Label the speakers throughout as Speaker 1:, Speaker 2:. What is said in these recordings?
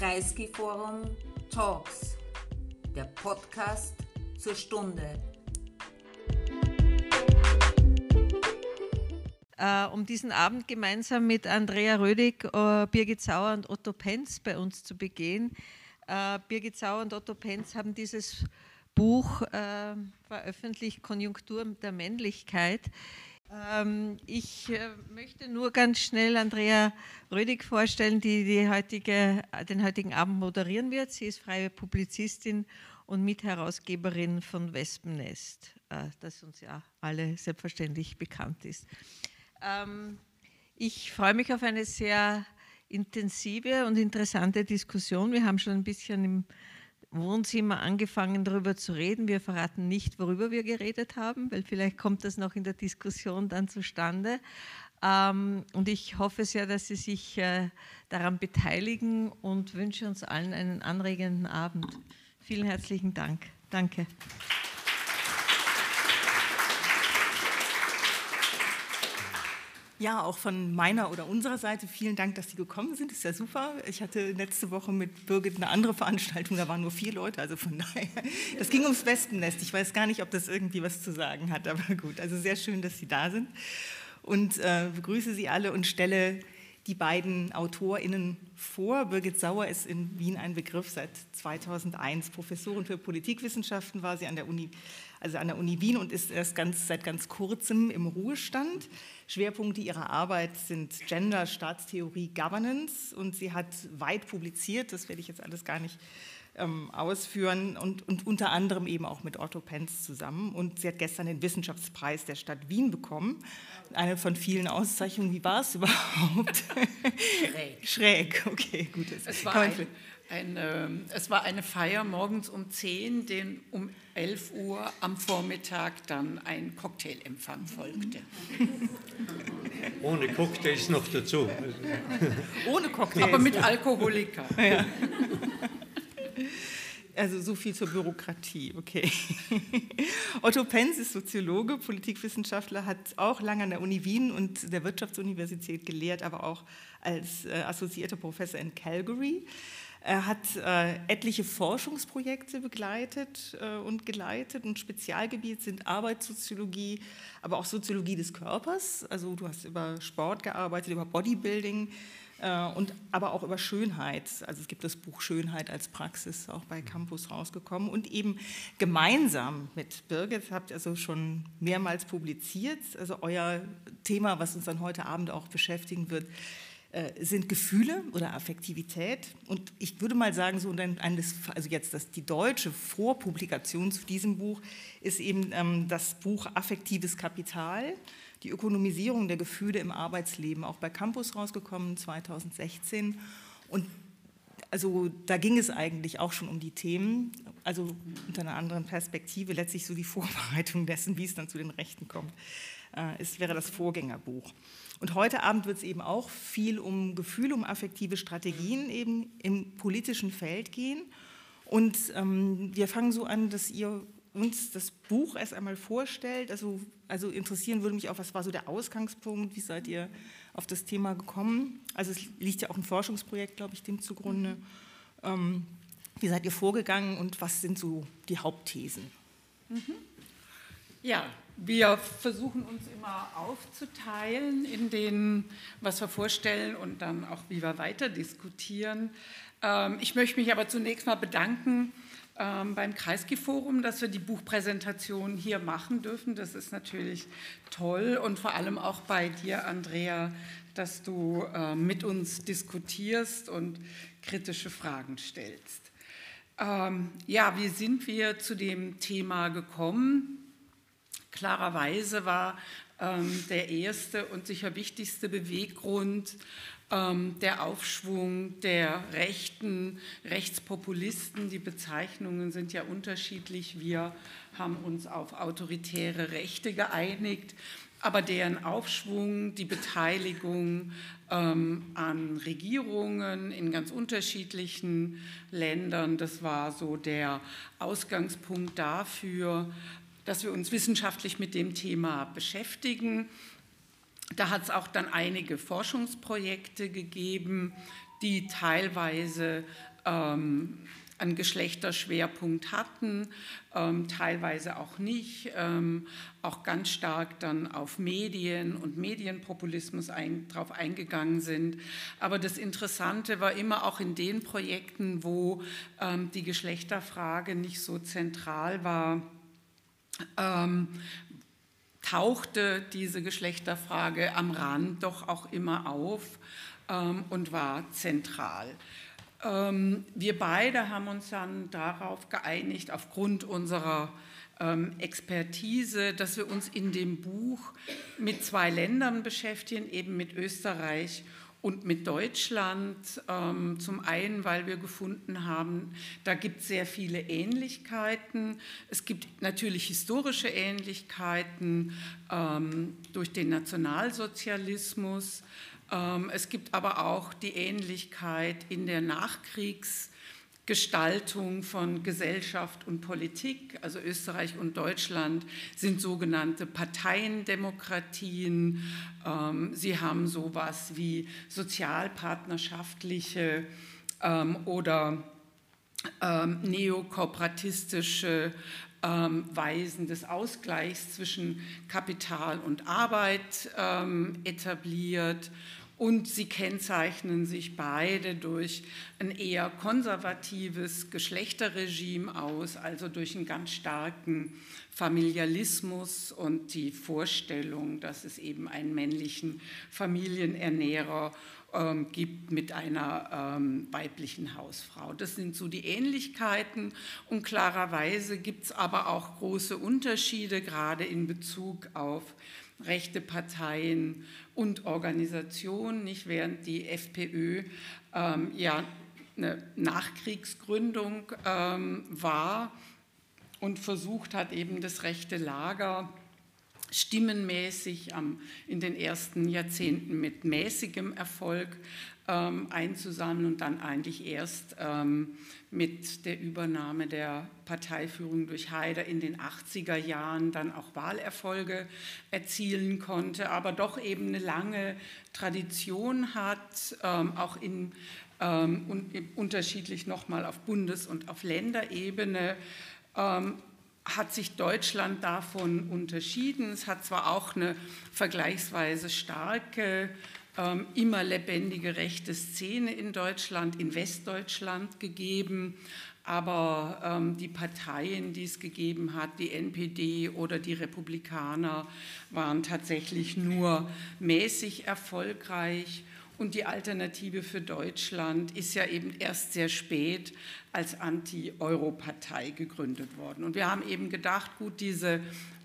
Speaker 1: Kreisky-Forum Talks, der Podcast zur Stunde.
Speaker 2: Äh, um diesen Abend gemeinsam mit Andrea Rödig, äh, Birgit Sauer und Otto Penz bei uns zu begehen. Äh, Birgit Sauer und Otto Penz haben dieses Buch veröffentlicht, Konjunktur der Männlichkeit. Ähm, ich äh, möchte nur ganz schnell Andrea Rödig vorstellen, die, die heutige, den heutigen Abend moderieren wird. Sie ist freie Publizistin und Mitherausgeberin von Wespennest, äh, das uns ja alle selbstverständlich bekannt ist. Ähm, ich freue mich auf eine sehr intensive und interessante Diskussion. Wir haben schon ein bisschen im Wohnzimmer angefangen, darüber zu reden. Wir verraten nicht, worüber wir geredet haben, weil vielleicht kommt das noch in der Diskussion dann zustande. Ähm, und ich hoffe sehr, dass Sie sich äh, daran beteiligen und wünsche uns allen einen anregenden Abend. Vielen herzlichen Dank. Danke.
Speaker 3: Ja, auch von meiner oder unserer Seite vielen Dank, dass Sie gekommen sind. Ist ja super. Ich hatte letzte Woche mit Birgit eine andere Veranstaltung, da waren nur vier Leute, also von daher. Das ging ums Wespennest. Ich weiß gar nicht, ob das irgendwie was zu sagen hat, aber gut. Also sehr schön, dass Sie da sind. Und äh, begrüße Sie alle und stelle die beiden AutorInnen vor. Birgit Sauer ist in Wien ein Begriff seit 2001. Professorin für Politikwissenschaften war sie an der Uni, also an der Uni Wien und ist erst ganz, seit ganz kurzem im Ruhestand. Schwerpunkte ihrer Arbeit sind Gender, Staatstheorie, Governance und sie hat weit publiziert, das werde ich jetzt alles gar nicht ähm, ausführen und, und, unter anderem eben auch mit Otto Penz zusammen. Und sie hat gestern den Wissenschaftspreis der Stadt Wien bekommen, eine von vielen Auszeichnungen. Wie war es überhaupt?
Speaker 4: Schräg.
Speaker 3: Schräg, okay, gut.
Speaker 4: Es war ein, eine, es war eine Feier morgens um 10, den um 11 Uhr am Vormittag dann ein Cocktailempfang folgte.
Speaker 5: Ohne Cocktails noch dazu.
Speaker 3: Ohne Cocktails.
Speaker 4: Aber mit Alkoholiker. Ja.
Speaker 3: Also so viel zur Bürokratie, okay. Otto Penz ist Soziologe, Politikwissenschaftler, hat auch lange an der Uni Wien und der Wirtschaftsuniversität gelehrt, aber auch als äh, assoziierter Professor in Calgary. Er hat äh, etliche Forschungsprojekte begleitet äh, und geleitet und Spezialgebiet sind Arbeitssoziologie, aber auch Soziologie des Körpers. Also du hast über Sport gearbeitet, über Bodybuilding und aber auch über Schönheit. Also es gibt das Buch Schönheit als Praxis auch bei Campus rausgekommen und eben gemeinsam mit Birgit habt ihr also schon mehrmals publiziert. Also euer Thema, was uns dann heute Abend auch beschäftigen wird, äh, sind Gefühle oder Affektivität. Und ich würde mal sagen, so eines, also jetzt das, die deutsche Vorpublikation zu diesem Buch ist eben ähm, das Buch Affektives Kapital, die Ökonomisierung der Gefühle im Arbeitsleben, auch bei Campus rausgekommen 2016. Und also da ging es eigentlich auch schon um die Themen, also unter einer anderen Perspektive, letztlich so die Vorbereitung dessen, wie es dann zu den Rechten kommt. Äh, es wäre das Vorgängerbuch. Und heute Abend wird es eben auch viel um Gefühle, um affektive Strategien eben im politischen Feld gehen. Und ähm, wir fangen so an, dass ihr uns das Buch erst einmal vorstellt. Also, also interessieren würde mich auch, was war so der Ausgangspunkt? Wie seid ihr auf das Thema gekommen? Also es liegt ja auch ein Forschungsprojekt, glaube ich, dem zugrunde. Ähm, wie seid ihr vorgegangen und was sind so die Hauptthesen?
Speaker 4: Mhm. Ja, wir versuchen uns immer aufzuteilen in den, was wir vorstellen und dann auch, wie wir weiter diskutieren. Ähm, ich möchte mich aber zunächst mal bedanken ähm, beim Kreisky-Forum, dass wir die Buchpräsentation hier machen dürfen. Das ist natürlich toll und vor allem auch bei dir, Andrea, dass du ähm, mit uns diskutierst und kritische Fragen stellst. Ja, wie sind wir zu dem Thema gekommen? Klarerweise war ähm, der erste und sicher wichtigste Beweggrund ähm, der Aufschwung der Rechten, Rechtspopulisten. Die Bezeichnungen sind ja unterschiedlich. Wir haben uns auf autoritäre Rechte geeinigt, aber deren Aufschwung, die Beteiligung ähm, an Regierungen in ganz unterschiedlichen Ländern, das war so der Ausgangspunkt dafür, dass wir uns wissenschaftlich mit dem Thema beschäftigen. Da hat es auch dann einige Forschungsprojekte gegeben, die teilweise ähm, einen Geschlechterschwerpunkt hatten, ähm, teilweise auch nicht, ähm, auch ganz stark dann auf Medien und Medienpopulismus ein, drauf eingegangen sind. Aber das Interessante war immer auch in den Projekten, wo ähm, die Geschlechterfrage nicht so zentral war, ähm, tauchte diese Geschlechterfrage am Rand doch auch immer auf ähm, und war zentral. Ähm, wir beide haben uns dann darauf geeinigt, aufgrund unserer ähm, Expertise, dass wir uns in dem Buch mit zwei Ländern beschäftigen, eben mit Österreich und mit Deutschland. Ähm, zum einen, weil wir gefunden haben, da gibt es sehr viele Ähnlichkeiten. Es gibt natürlich historische Ähnlichkeiten durch den Nationalsozialismus. Ähm, es gibt aber auch die Ähnlichkeit in der Nachkriegsgestaltung von Gesellschaft und Politik. Also Österreich und Deutschland sind sogenannte Parteiendemokratien. Ähm, sie haben sowas wie sozialpartnerschaftliche ähm, oder neokooperatistische Weisen des Ausgleichs zwischen Kapital und Arbeit etabliert und sie kennzeichnen sich beide durch ein eher konservatives Geschlechterregime aus, also durch einen ganz starken Familialismus und die Vorstellung, dass es eben einen männlichen Familienernährer ähm, gibt mit einer ähm, weiblichen Hausfrau. Das sind so die Ähnlichkeiten und klarerweise gibt es aber auch große Unterschiede, gerade in Bezug auf rechte Parteien und Organisationen, nicht während die FPÖ ähm, ja eine Nachkriegsgründung ähm, war und versucht hat, eben das rechte Lager stimmenmäßig am, in den ersten Jahrzehnten mit mäßigem Erfolg ähm, einzusammeln und dann eigentlich erst ähm, mit der Übernahme der Parteiführung durch Haider in den 80er Jahren dann auch Wahlerfolge erzielen konnte, aber doch eben eine lange Tradition hat, ähm, auch in ähm, und unterschiedlich nochmal auf Bundes- und auf Länderebene ähm, hat sich Deutschland davon unterschieden. Es hat zwar auch eine vergleichsweise starke ähm, immer lebendige rechte Szene in Deutschland, in Westdeutschland gegeben. Aber ähm, die Parteien, die es gegeben hat, die NPD oder die Republikaner, waren tatsächlich nur mäßig erfolgreich. Und die Alternative für Deutschland ist ja eben erst sehr spät als Anti-Euro-Partei gegründet worden. Und wir haben eben gedacht, gut, diese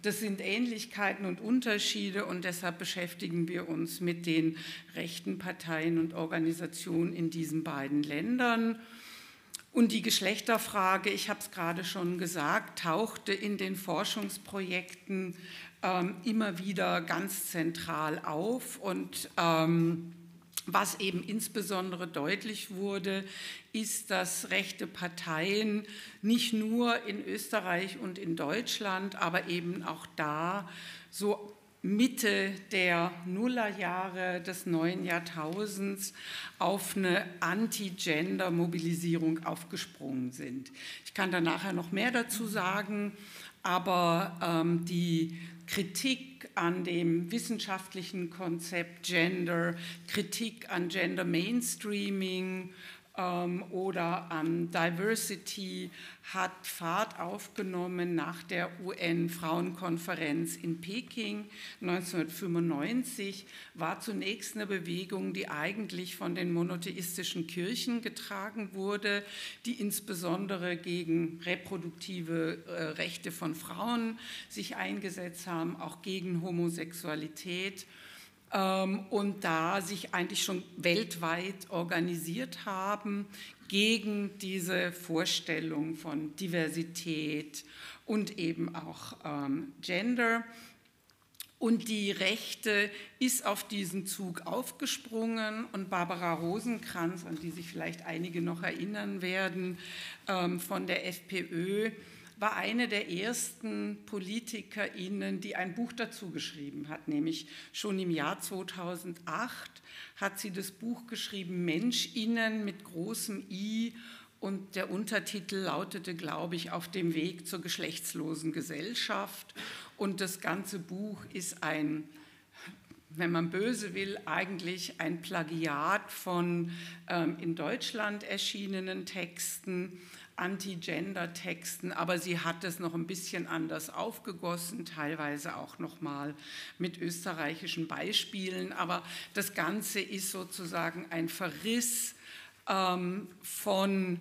Speaker 4: das sind Ähnlichkeiten und Unterschiede und deshalb beschäftigen wir uns mit den rechten Parteien und Organisationen in diesen beiden Ländern. Und die Geschlechterfrage, ich habe es gerade schon gesagt, tauchte in den Forschungsprojekten ähm, immer wieder ganz zentral auf und ähm, was eben insbesondere deutlich wurde, ist, dass rechte Parteien nicht nur in Österreich und in Deutschland, aber eben auch da so Mitte der Nullerjahre des neuen Jahrtausends auf eine Anti-Gender-Mobilisierung aufgesprungen sind. Ich kann da nachher noch mehr dazu sagen, aber ähm, die Kritik an dem wissenschaftlichen Konzept Gender, Kritik an Gender Mainstreaming oder an Diversity hat Fahrt aufgenommen nach der UN-Frauenkonferenz in Peking 1995, war zunächst eine Bewegung, die eigentlich von den monotheistischen Kirchen getragen wurde, die insbesondere gegen reproduktive äh, Rechte von Frauen sich eingesetzt haben, auch gegen Homosexualität. ähm, und da sich eigentlich schon weltweit organisiert haben gegen diese Vorstellung von Diversität und eben auch ähm, Gender. Und die Rechte ist auf diesen Zug aufgesprungen und Barbara Rosenkranz, an die sich vielleicht einige noch erinnern werden, ähm, von der FPÖ, war eine der ersten PolitikerInnen, die ein Buch dazu geschrieben hat, nämlich schon im Jahr 2008 hat sie das Buch geschrieben MenschInnen mit großem I und der Untertitel lautete, glaube ich, Auf dem Weg zur geschlechtslosen Gesellschaft. Und das ganze Buch ist ein wenn man böse will, eigentlich ein Plagiat von ähm, in Deutschland erschienenen Texten, Anti-Gender-Texten, aber sie hat es noch ein bisschen anders aufgegossen, teilweise auch noch mal mit österreichischen Beispielen. Aber das Ganze ist sozusagen ein Verriss ähm, von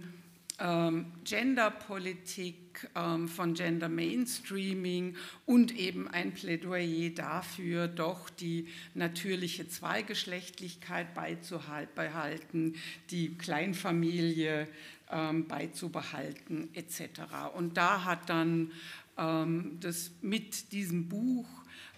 Speaker 4: ähm, Genderpolitik, ähm, von Gender Mainstreaming und eben ein Plädoyer dafür, doch die natürliche Zweigeschlechtlichkeit beizubehalten, die Kleinfamilie ähm, beizubehalten etc. Und da hat dann ähm, das mit diesem Buch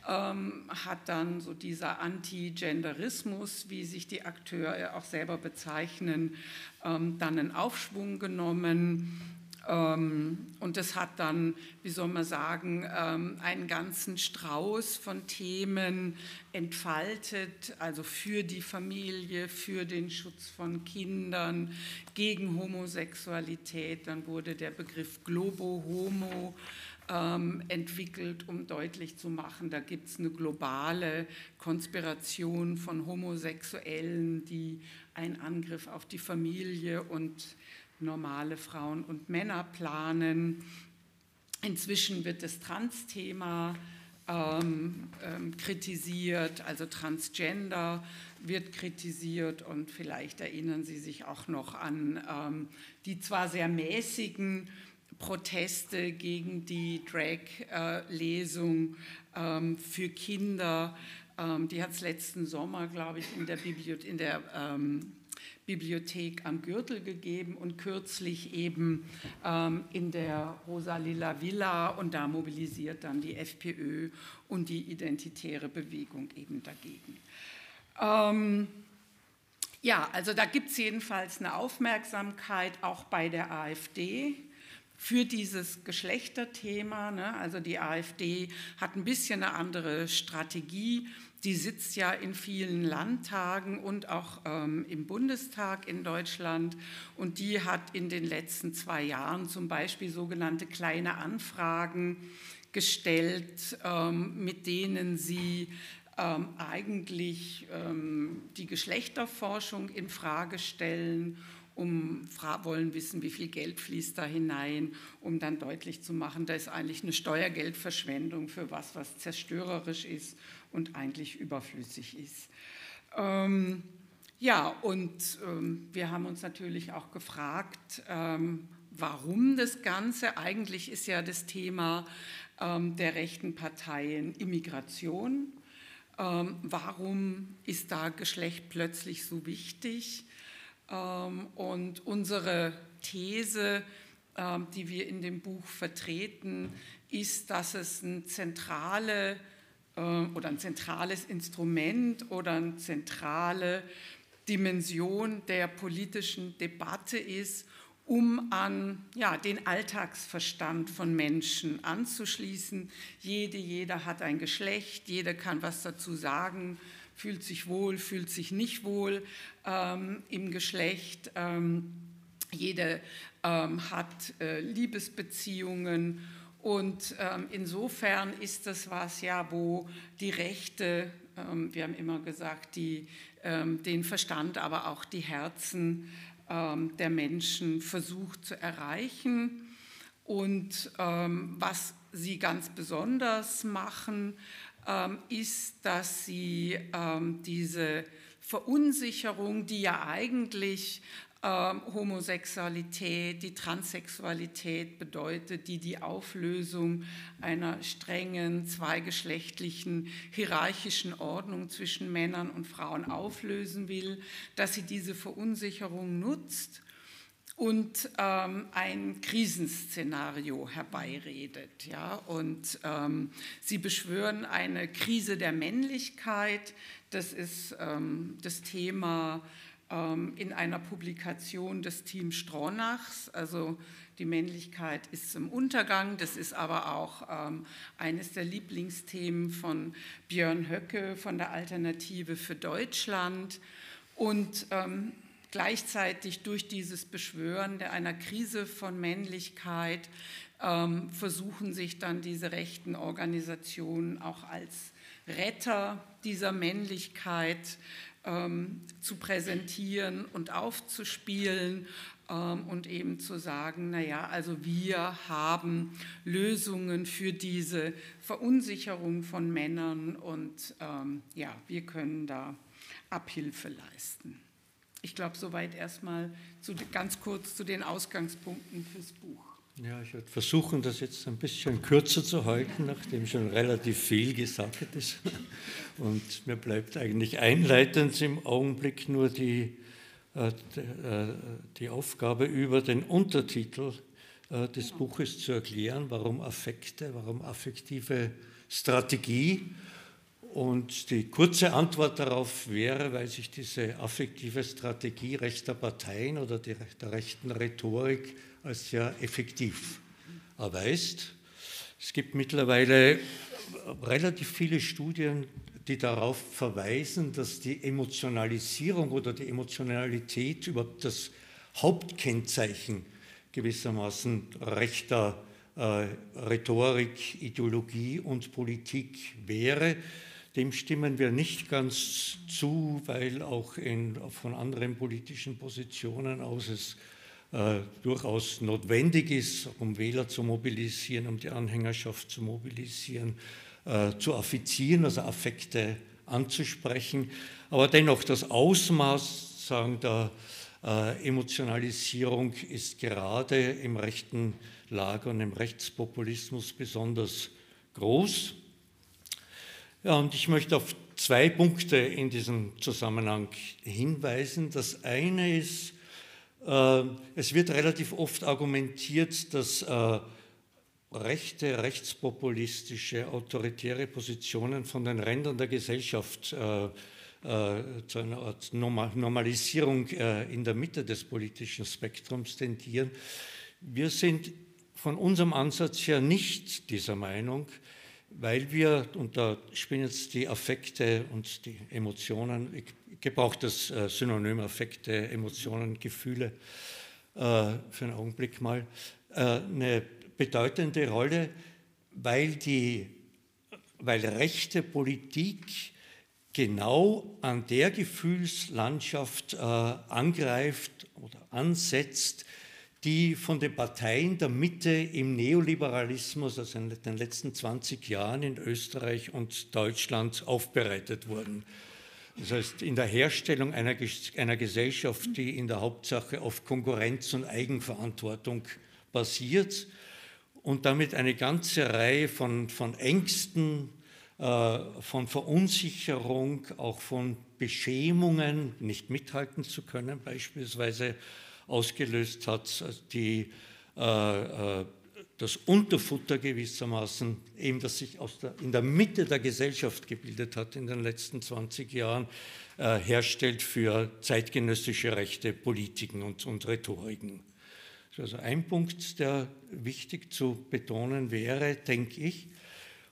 Speaker 4: ähm, hat dann so dieser Anti-Genderismus, wie sich die Akteure auch selber bezeichnen, ähm, dann einen Aufschwung genommen. Ähm, und das hat dann, wie soll man sagen, ähm, einen ganzen Strauß von Themen entfaltet, also für die Familie, für den Schutz von Kindern, gegen Homosexualität. Dann wurde der Begriff Globo-Homo ähm, entwickelt, um deutlich zu machen, da gibt es eine globale Konspiration von Homosexuellen, die einen Angriff auf die Familie und normale Frauen und Männer planen. Inzwischen wird das Trans-Thema ähm, ähm, kritisiert, also Transgender wird kritisiert und vielleicht erinnern Sie sich auch noch an ähm, die zwar sehr mäßigen Proteste gegen die Drag-Lesung ähm, für Kinder. Ähm, die hat es letzten Sommer, glaube ich, in der, Bibliothe in der ähm, Bibliothek am Gürtel gegeben und kürzlich eben ähm, in der Rosalila Villa und da mobilisiert dann die FPÖ und die identitäre Bewegung eben dagegen. Ähm, ja, also da gibt es jedenfalls eine Aufmerksamkeit auch bei der AfD für dieses Geschlechterthema. Ne? Also die AfD hat ein bisschen eine andere Strategie. Die sitzt ja in vielen Landtagen und auch ähm, im Bundestag in Deutschland. Und die hat in den letzten zwei Jahren zum Beispiel sogenannte kleine Anfragen gestellt, ähm, mit denen sie ähm, eigentlich ähm, die Geschlechterforschung in Frage stellen um wollen wissen, wie viel Geld fließt da hinein, um dann deutlich zu machen, da ist eigentlich eine Steuergeldverschwendung für was, was zerstörerisch ist und eigentlich überflüssig ist. Ähm, ja, und ähm, wir haben uns natürlich auch gefragt, ähm, warum das Ganze. Eigentlich ist ja das Thema ähm, der rechten Parteien Immigration. Ähm, warum ist da Geschlecht plötzlich so wichtig? Ähm, und unsere These, die wir in dem Buch vertreten, ist, dass es ein, zentrale, oder ein zentrales Instrument oder eine zentrale Dimension der politischen Debatte ist, um an ja, den Alltagsverstand von Menschen anzuschließen. Jede, jeder hat ein Geschlecht, jeder kann was dazu sagen fühlt sich wohl, fühlt sich nicht wohl ähm, im Geschlecht. Ähm, jede ähm, hat äh, Liebesbeziehungen und ähm, insofern ist das was ja, wo die Rechte, ähm, wir haben immer gesagt, die, ähm, den Verstand, aber auch die Herzen der Menschen versucht zu erreichen. Und was sie ganz besonders machen, ähm, ist, dass sie ähm, diese Verunsicherung, die ja eigentlich ähm, Homosexualität, die Transsexualität bedeutet, die die Auflösung einer strengen, zweigeschlechtlichen, hierarchischen Ordnung zwischen Männern und Frauen auflösen will, dass sie diese Verunsicherung nutzt und ähm, ein Krisenszenario herbeiredet. Ja? Und ähm, sie beschwören eine Krise der Männlichkeit. Das ist ähm, das Thema in einer Publikation des Teams Stronachs. Also die Männlichkeit ist im Untergang. Das ist aber auch ähm, eines der Lieblingsthemen von Björn Höcke von der Alternative für Deutschland. Und ähm, gleichzeitig durch dieses Beschwören der einer Krise von Männlichkeit ähm, versuchen sich dann diese rechten Organisationen auch als Retter dieser Männlichkeit ähm, zu präsentieren und aufzuspielen ähm, und eben zu sagen, naja, also wir haben Lösungen für diese Verunsicherung von Männern und ähm, ja, wir können da Abhilfe leisten. Ich glaube, soweit erstmal ganz kurz zu den Ausgangspunkten fürs Buch.
Speaker 5: Ja, ich werde versuchen, das jetzt ein bisschen kürzer zu halten, nachdem schon relativ viel gesagt ist. Und mir bleibt eigentlich einleitend im Augenblick nur die, äh, äh, die Aufgabe, über den Untertitel äh, des Buches zu erklären, warum Affekte, warum affektive Strategie. Und die kurze Antwort darauf wäre, weil sich diese affektive Strategie rechter Parteien oder der rechten Rhetorik als sehr effektiv erweist. Es gibt mittlerweile relativ viele Studien, die darauf verweisen, dass die Emotionalisierung oder die Emotionalität überhaupt das Hauptkennzeichen gewissermaßen rechter äh, Rhetorik, Ideologie und Politik wäre. Dem stimmen wir nicht ganz zu, weil auch in, von anderen politischen Positionen aus es äh, durchaus notwendig ist, um Wähler zu mobilisieren, um die Anhängerschaft zu mobilisieren, äh, zu affizieren, also Affekte anzusprechen. Aber dennoch das Ausmaß sagen, der äh, Emotionalisierung ist gerade im rechten Lager und im Rechtspopulismus besonders groß. Ja, und ich möchte auf zwei Punkte in diesem Zusammenhang hinweisen. Das eine ist, es wird relativ oft argumentiert, dass äh, rechte, rechtspopulistische, autoritäre Positionen von den Rändern der Gesellschaft äh, zu einer Art Normalisierung in der Mitte des politischen Spektrums tendieren. Wir sind von unserem Ansatz her nicht dieser Meinung, weil wir, und da spielen jetzt die Affekte und die Emotionen, ich gebrauche das äh, Synonym Affekte, Emotionen, Gefühle äh, für einen Augenblick mal, äh, eine bedeutende Rolle, weil, die, weil rechte Politik genau an der Gefühlslandschaft angreift oder ansetzt, die von den Parteien der Mitte im Neoliberalismus, also in den letzten 20 Jahren in Österreich und Deutschland aufbereitet wurden. Das heißt, in der Herstellung einer, einer Gesellschaft, die in der Hauptsache auf Konkurrenz und Eigenverantwortung basiert und damit eine ganze Reihe von, von Ängsten, äh, von Verunsicherung, auch von Beschämungen, nicht mithalten zu können, beispielsweise ausgelöst hat, die, äh, äh, das Unterfutter gewissermaßen, eben das sich der, in der Mitte der Gesellschaft gebildet hat in den letzten 20 Jahren, äh, herstellt für zeitgenössische rechte Politiken und, und Rhetoriken. Also ein Punkt, der wichtig zu betonen wäre, denke ich.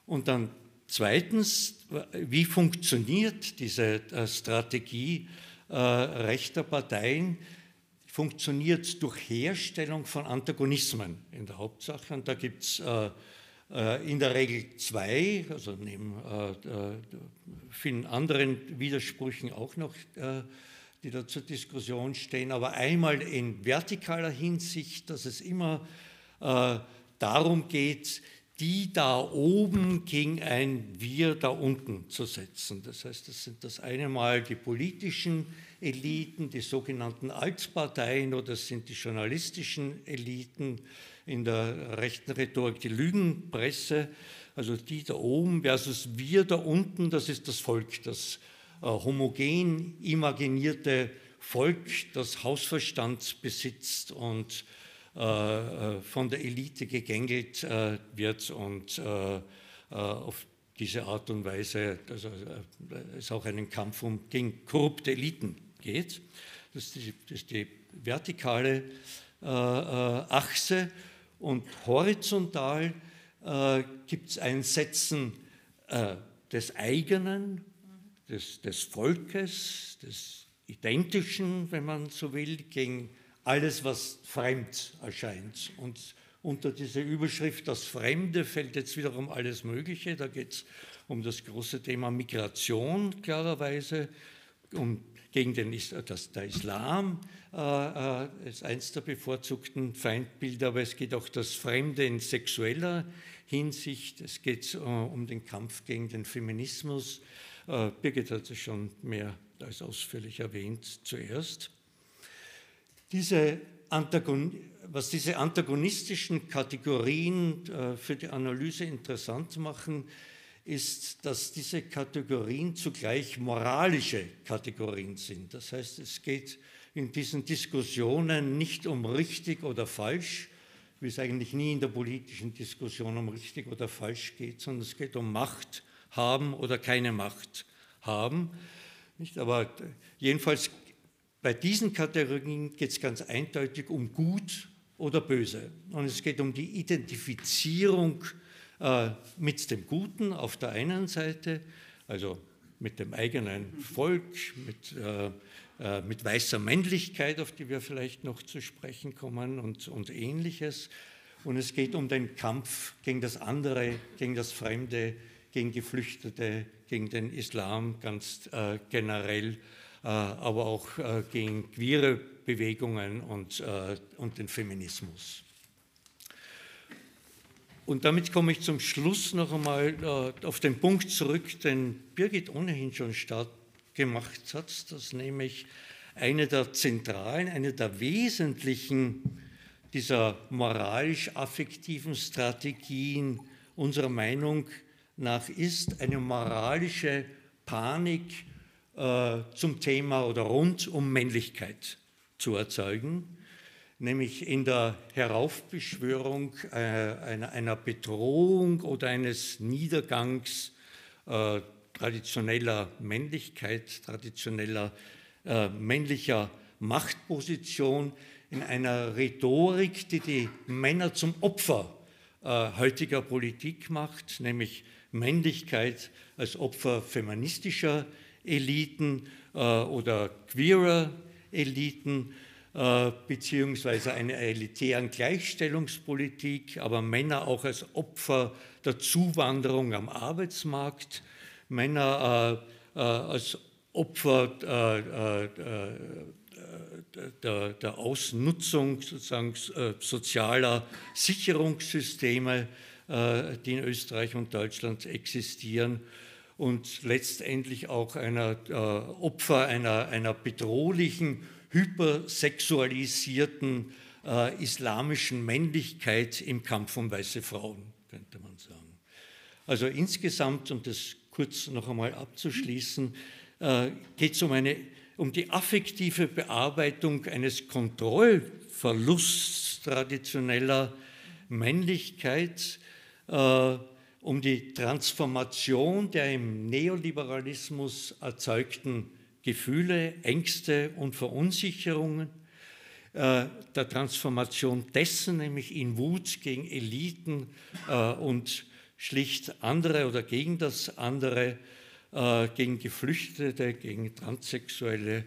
Speaker 5: Und dann zweitens, wie funktioniert diese äh, Strategie äh, rechter Parteien? Funktioniert durch Herstellung von Antagonismen in der Hauptsache. Und da gibt es äh, äh, in der Regel zwei, also neben äh, äh vielen anderen Widersprüchen auch noch, äh, die da zur Diskussion stehen. Aber einmal in vertikaler Hinsicht, dass es immer äh, darum geht, die da oben gegen ein Wir da unten zu setzen. Das heißt, das sind das eine Mal die politischen Eliten, die sogenannten Altparteien oder sind die journalistischen Eliten in der rechten Rhetorik, die Lügenpresse, also die da oben versus wir da unten, das ist das Volk, das äh, homogen imaginierte Volk, das Hausverstand besitzt und äh, äh, von der Elite gegängelt äh, wird und auf diese Art und Weise, also es auch einen Kampf um, gegen korrupte Eliten geht. das ist die, das ist die vertikale äh, äh, Achse und horizontal äh, gibt es ein Setzen äh, des eigenen, des, des Volkes, des Identischen, wenn man so will, gegen alles, was fremd erscheint. Und unter diese Überschrift Das Fremde fällt jetzt wiederum alles Mögliche. Da geht es um das große Thema Migration, klarerweise, um gegen den, das, der Islam äh, äh, ist eins der bevorzugten Feindbilder, aber es geht auch das Fremde in sexueller Hinsicht. Es geht äh, um den Kampf gegen den Feminismus. Äh, Birgit hat es schon mehr als ausführlich erwähnt zuerst. Diese was diese antagonistischen Kategorien äh, für die Analyse interessant machen, ist, dass diese Kategorien zugleich moralische Kategorien sind. Das heißt, es geht in diesen Diskussionen nicht um richtig oder falsch, wie es eigentlich nie in der politischen Diskussion um richtig oder falsch geht, sondern es geht um Macht haben oder keine Macht haben. Nicht? Aber jedenfalls bei diesen Kategorien geht es ganz eindeutig um gut oder böse. Und es geht um die Identifizierung äh, mit dem Guten auf der einen Seite, also mit dem eigenen Volk, mit, äh, äh, mit weißer Männlichkeit, auf die wir vielleicht noch zu sprechen kommen und, und ähnliches. Und es geht um den Kampf gegen das andere, gegen das Fremde, gegen Geflüchtete, gegen den Islam ganz äh, generell, äh, aber auch gegen queere Bewegungen und, und den Feminismus. Und damit komme ich zum Schluss noch einmal äh, auf den Punkt zurück, den Birgit ohnehin schon stark gemacht hat, dass nämlich eine der zentralen, eine der wesentlichen dieser moralisch-affektiven Strategien unserer Meinung nach ist, eine moralische Panik äh, zum Thema oder rund um Männlichkeit zu erzeugen nämlich in der Heraufbeschwörung äh, einer, einer, Bedrohung oder eines Niedergangs äh, traditioneller Männlichkeit, traditioneller äh, männlicher Machtposition, in einer Rhetorik, die die Männer zum Opfer äh, heutiger Politik macht, nämlich Männlichkeit als Opfer feministischer Eliten äh, oder queerer Eliten beziehungsweise einer elitären Gleichstellungspolitik, aber Männer auch als Opfer der Zuwanderung am Arbeitsmarkt, Männer äh, äh, als Opfer äh, äh, der, der, Ausnutzung sozusagen sozialer Sicherungssysteme, die in Österreich und Deutschland existieren. Und letztendlich auch einer Opfer einer, einer bedrohlichen hypersexualisierten äh, islamischen Männlichkeit im Kampf um weiße Frauen, könnte man sagen. Also insgesamt, um das kurz noch einmal abzuschließen, äh, geht es um, um die affektive Bearbeitung eines Kontrollverlusts traditioneller Männlichkeit, äh, um die Transformation der im Neoliberalismus erzeugten Gefühle, Ängste und Verunsicherungen äh, der Transformation dessen, nämlich in Wut gegen Eliten äh, und schlicht andere oder gegen das andere, äh, gegen Geflüchtete, gegen Transsexuelle,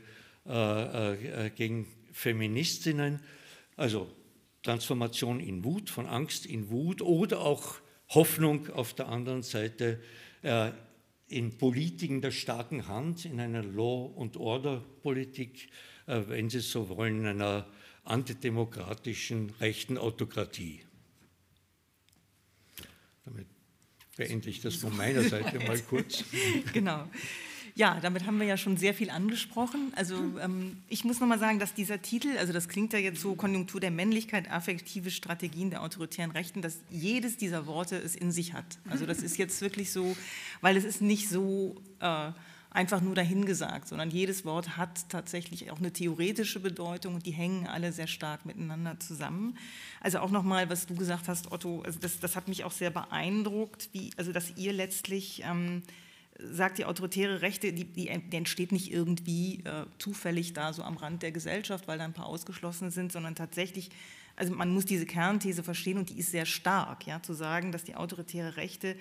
Speaker 5: gegen Feministinnen. Also Transformation in Wut, von Angst in Wut oder auch Hoffnung auf der anderen Seite in Politiken der starken Hand, in einer Law- und Order-Politik, äh, wenn Sie so wollen, in einer antidemokratischen rechten Autokratie. Damit beende ich das von meiner Seite mal kurz.
Speaker 6: Genau. Ja, damit haben wir ja schon sehr viel angesprochen. Also ähm, ich muss nochmal sagen, dass dieser Titel, also das klingt ja jetzt so Konjunktur der Männlichkeit, affektive Strategien der autoritären Rechten, dass jedes dieser Worte es in sich hat. Also das ist jetzt wirklich so, weil es ist nicht so äh, einfach nur dahingesagt, sondern jedes Wort hat tatsächlich auch eine theoretische Bedeutung und die hängen alle sehr stark miteinander zusammen. Also auch nochmal, was du gesagt hast, Otto, also das, das hat mich auch sehr beeindruckt, wie, also dass ihr letztlich... Ähm,
Speaker 3: sagt, die autoritäre Rechte, die, die, die entsteht nicht irgendwie äh, zufällig da so am Rand der Gesellschaft, weil da ein paar ausgeschlossen sind, sondern tatsächlich, also man muss diese Kernthese verstehen und die ist sehr stark, ja, zu sagen, dass die autoritäre Rechte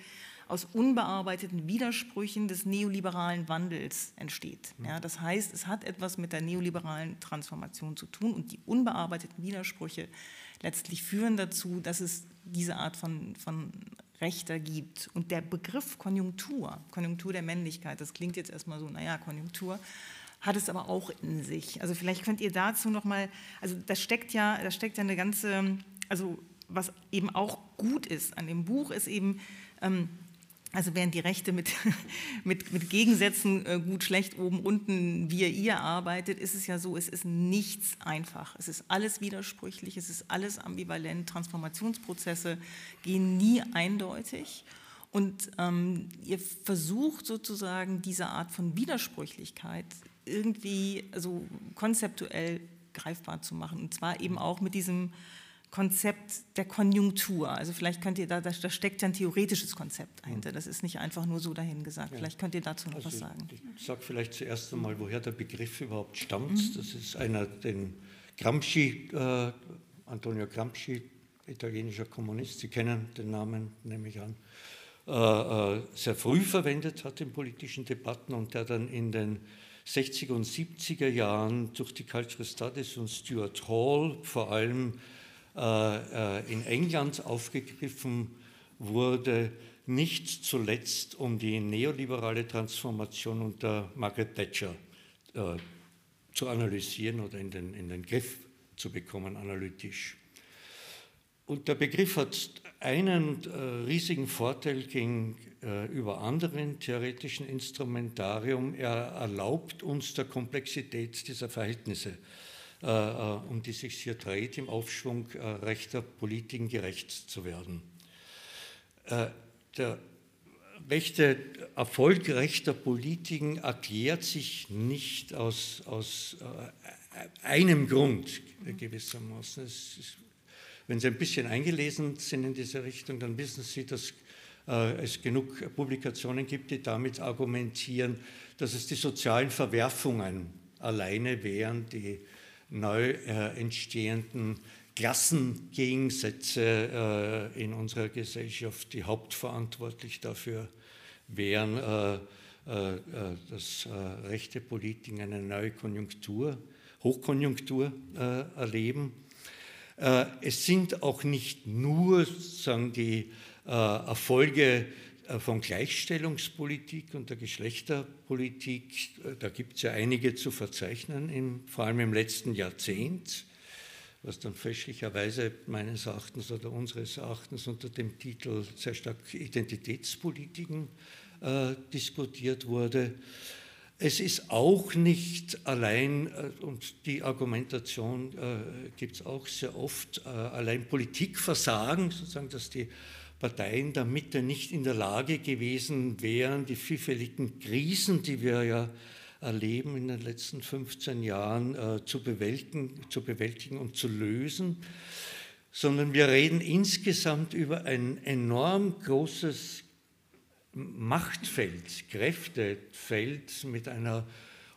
Speaker 3: aus unbearbeiteten Widersprüchen des neoliberalen Wandels entsteht. Ja, das heißt, es hat etwas mit der neoliberalen Transformation zu tun und die unbearbeiteten Widersprüche letztlich führen dazu, dass es diese Art von, von Rechter gibt. Und der Begriff Konjunktur, Konjunktur der Männlichkeit, das klingt jetzt erstmal so, naja, Konjunktur, hat es aber auch in sich. Also vielleicht könnt ihr dazu nochmal, also da steckt ja, da steckt ja eine ganze, also was eben auch gut ist an dem Buch, ist eben, ähm, also während die Rechte mit, mit, mit Gegensätzen äh, gut, schlecht, oben, unten, wir, ihr arbeitet, ist es ja so, es ist nichts einfach. Es ist alles widersprüchlich, es ist alles ambivalent. Transformationsprozesse gehen nie eindeutig. Und ähm, ihr versucht sozusagen diese Art von Widersprüchlichkeit irgendwie also konzeptuell greifbar zu machen. Und zwar eben auch mit diesem Konzept der Konjunktur. Also vielleicht könnt ihr da, da steckt ja ein theoretisches Konzept dahinter. Das ist nicht einfach nur so dahingesagt. Ja. Vielleicht könnt ihr dazu noch also was sagen.
Speaker 5: Ich sage vielleicht zuerst einmal, woher der Begriff überhaupt stammt. Mhm. Das ist einer, den Gramsci, äh, Antonio Gramsci, italienischer Kommunist, Sie kennen den Namen, nehme ich an, äh, äh, sehr früh verwendet hat in politischen Debatten und der dann in den 60er und 70er Jahren durch die Cultural Studies und Stuart Hall vor allem in England aufgegriffen wurde, nicht zuletzt um die neoliberale Transformation unter Margaret Thatcher äh, zu analysieren oder in den, in den Griff zu bekommen, analytisch. Und der Begriff hat einen äh, riesigen Vorteil gegenüber anderen theoretischen Instrumentarium. Er erlaubt uns der Komplexität dieser Verhältnisse äh, äh, um die sich hier dreht, im Aufschwung äh, rechter Politiken gerecht zu werden. Der rechte Erfolg rechter Politiken erklärt sich nicht aus, aus einem Grund gewissermaßen. Ist, wenn Sie ein bisschen eingelesen sind in diese Richtung, dann wissen Sie, dass es genug Publikationen gibt, die damit argumentieren, dass es die sozialen Verwerfungen alleine wären, die neu äh, entstehenden Klassengegensätze äh, in unserer Gesellschaft, die hauptverantwortlich dafür wären, äh, äh, äh dass äh, rechte Politiker eine neue Konjunktur, Hochkonjunktur erleben. es sind auch nicht nur sagen die Erfolge von Gleichstellungspolitik und der Geschlechterpolitik, äh, da gibt es ja einige zu verzeichnen, im, vor allem im letzten Jahrzehnt, was dann fälschlicherweise meines Erachtens oder unseres Erachtens unter dem Titel sehr stark Identitätspolitiken äh, diskutiert wurde. Es ist auch nicht allein, äh, und die Argumentation äh, gibt es auch sehr oft, äh, allein Politikversagen, sozusagen, dass die Parteien der Mitte nicht in der Lage gewesen wären, die vielfältigen Krisen, die wir ja erleben in den letzten 15 Jahren, äh, zu, bewältigen, zu bewältigen und zu lösen, sondern wir reden insgesamt über ein enorm großes Machtfeld, Kräftefeld mit einer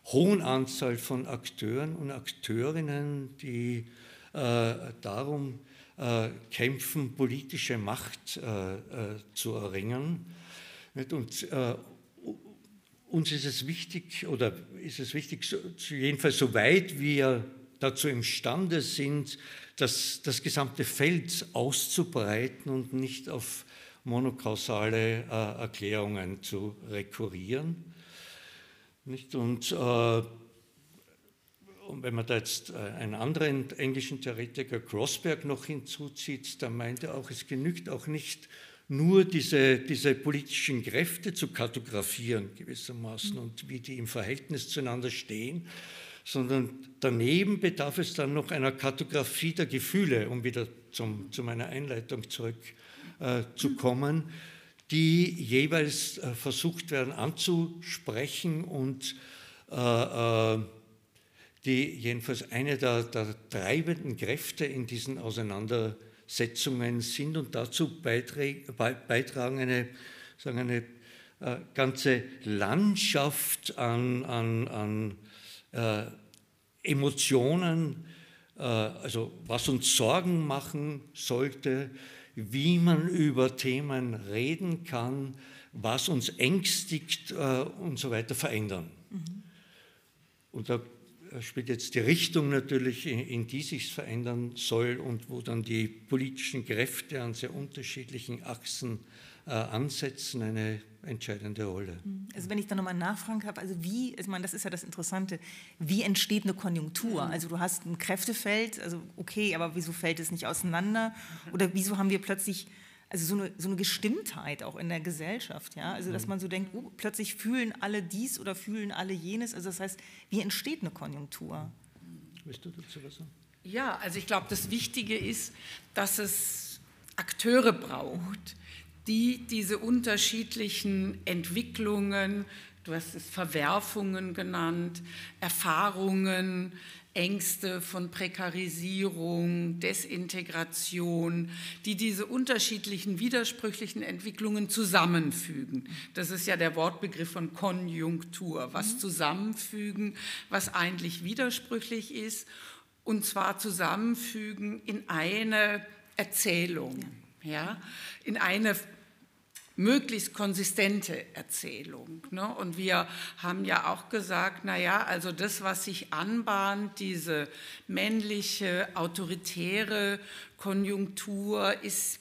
Speaker 5: hohen Anzahl von Akteuren und Akteurinnen, die äh, darum kämpfen, politische Macht äh, äh, zu erringen. Und uns ist es wichtig, oder ist es wichtig, jedenfalls so weit wir dazu imstande sind, das, das gesamte Feld auszubreiten und nicht auf monokausale äh, Erklärungen zu rekurrieren. Nicht? Und äh, und wenn man da jetzt äh, einen anderen englischen Theoretiker, Grossberg, noch hinzuzieht, dann meint er auch, es genügt auch nicht nur diese, diese politischen Kräfte zu kartografieren gewissermaßen und wie die im Verhältnis zueinander stehen, sondern daneben bedarf es dann noch einer Kartografie der Gefühle, um wieder zum, zu meiner Einleitung zurückzukommen, äh, die jeweils äh, versucht werden anzusprechen und äh, äh die jedenfalls eine der, der treibenden Kräfte in diesen Auseinandersetzungen sind und dazu beitragen, eine, sagen eine äh, ganze Landschaft an, an, an äh, Emotionen, äh, also was uns Sorgen machen sollte, wie man über Themen reden kann, was uns ängstigt äh, und so weiter verändern. Mhm. Und da spielt jetzt die Richtung natürlich, in, in die sich verändern soll und wo dann die politischen Kräfte an sehr unterschiedlichen Achsen äh, ansetzen, eine entscheidende Rolle.
Speaker 3: Mhm. Also wenn ich da nochmal nachfragen habe, also wie, ich meine, das ist ja das Interessante, wie entsteht eine Konjunktur? Mhm. Also du hast ein Kräftefeld, also okay, aber wieso fällt es nicht auseinander? Oder wieso haben wir plötzlich also so eine, so eine Gestimmtheit auch in der Gesellschaft, ja, also dass mhm. man so denkt, oh, plötzlich fühlen alle dies oder fühlen alle jenes, also das heißt, wie entsteht eine Konjunktur?
Speaker 4: Willst du dazu was sagen? Ja, also ich glaube, das Wichtige ist, dass es Akteure braucht, die diese unterschiedlichen Entwicklungen, du hast es Verwerfungen genannt, Erfahrungen, Ängste von Prekarisierung, Desintegration, die diese unterschiedlichen widersprüchlichen Entwicklungen zusammenfügen. Das ist ja der Wortbegriff von Konjunktur, was mhm. zusammenfügen, was eigentlich widersprüchlich ist, und zwar zusammenfügen in eine Erzählung, ja, in eine möglichst konsistente Erzählung. Ne? Und wir haben ja auch gesagt, naja, also das, was sich anbahnt, diese männliche, autoritäre Konjunktur ist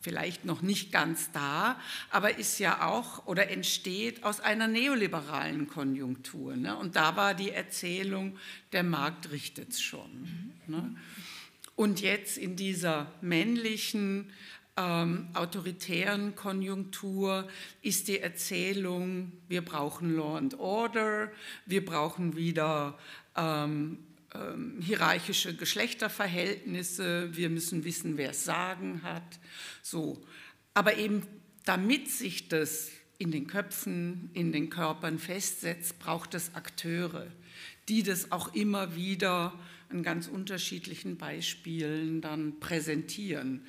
Speaker 4: vielleicht noch nicht ganz da, aber ist ja auch oder entsteht aus einer neoliberalen Konjunktur. Ne? Und da war die Erzählung, der Markt richtet es schon. Ne? Und jetzt in dieser männlichen, ähm, autoritären Konjunktur ist die Erzählung, wir brauchen Law and Order, wir brauchen wieder ähm, ähm, hierarchische Geschlechterverhältnisse, wir müssen wissen, wer es sagen hat. So. Aber eben damit sich das in den Köpfen, in den Körpern festsetzt, braucht es Akteure, die das auch immer wieder an ganz unterschiedlichen Beispielen dann präsentieren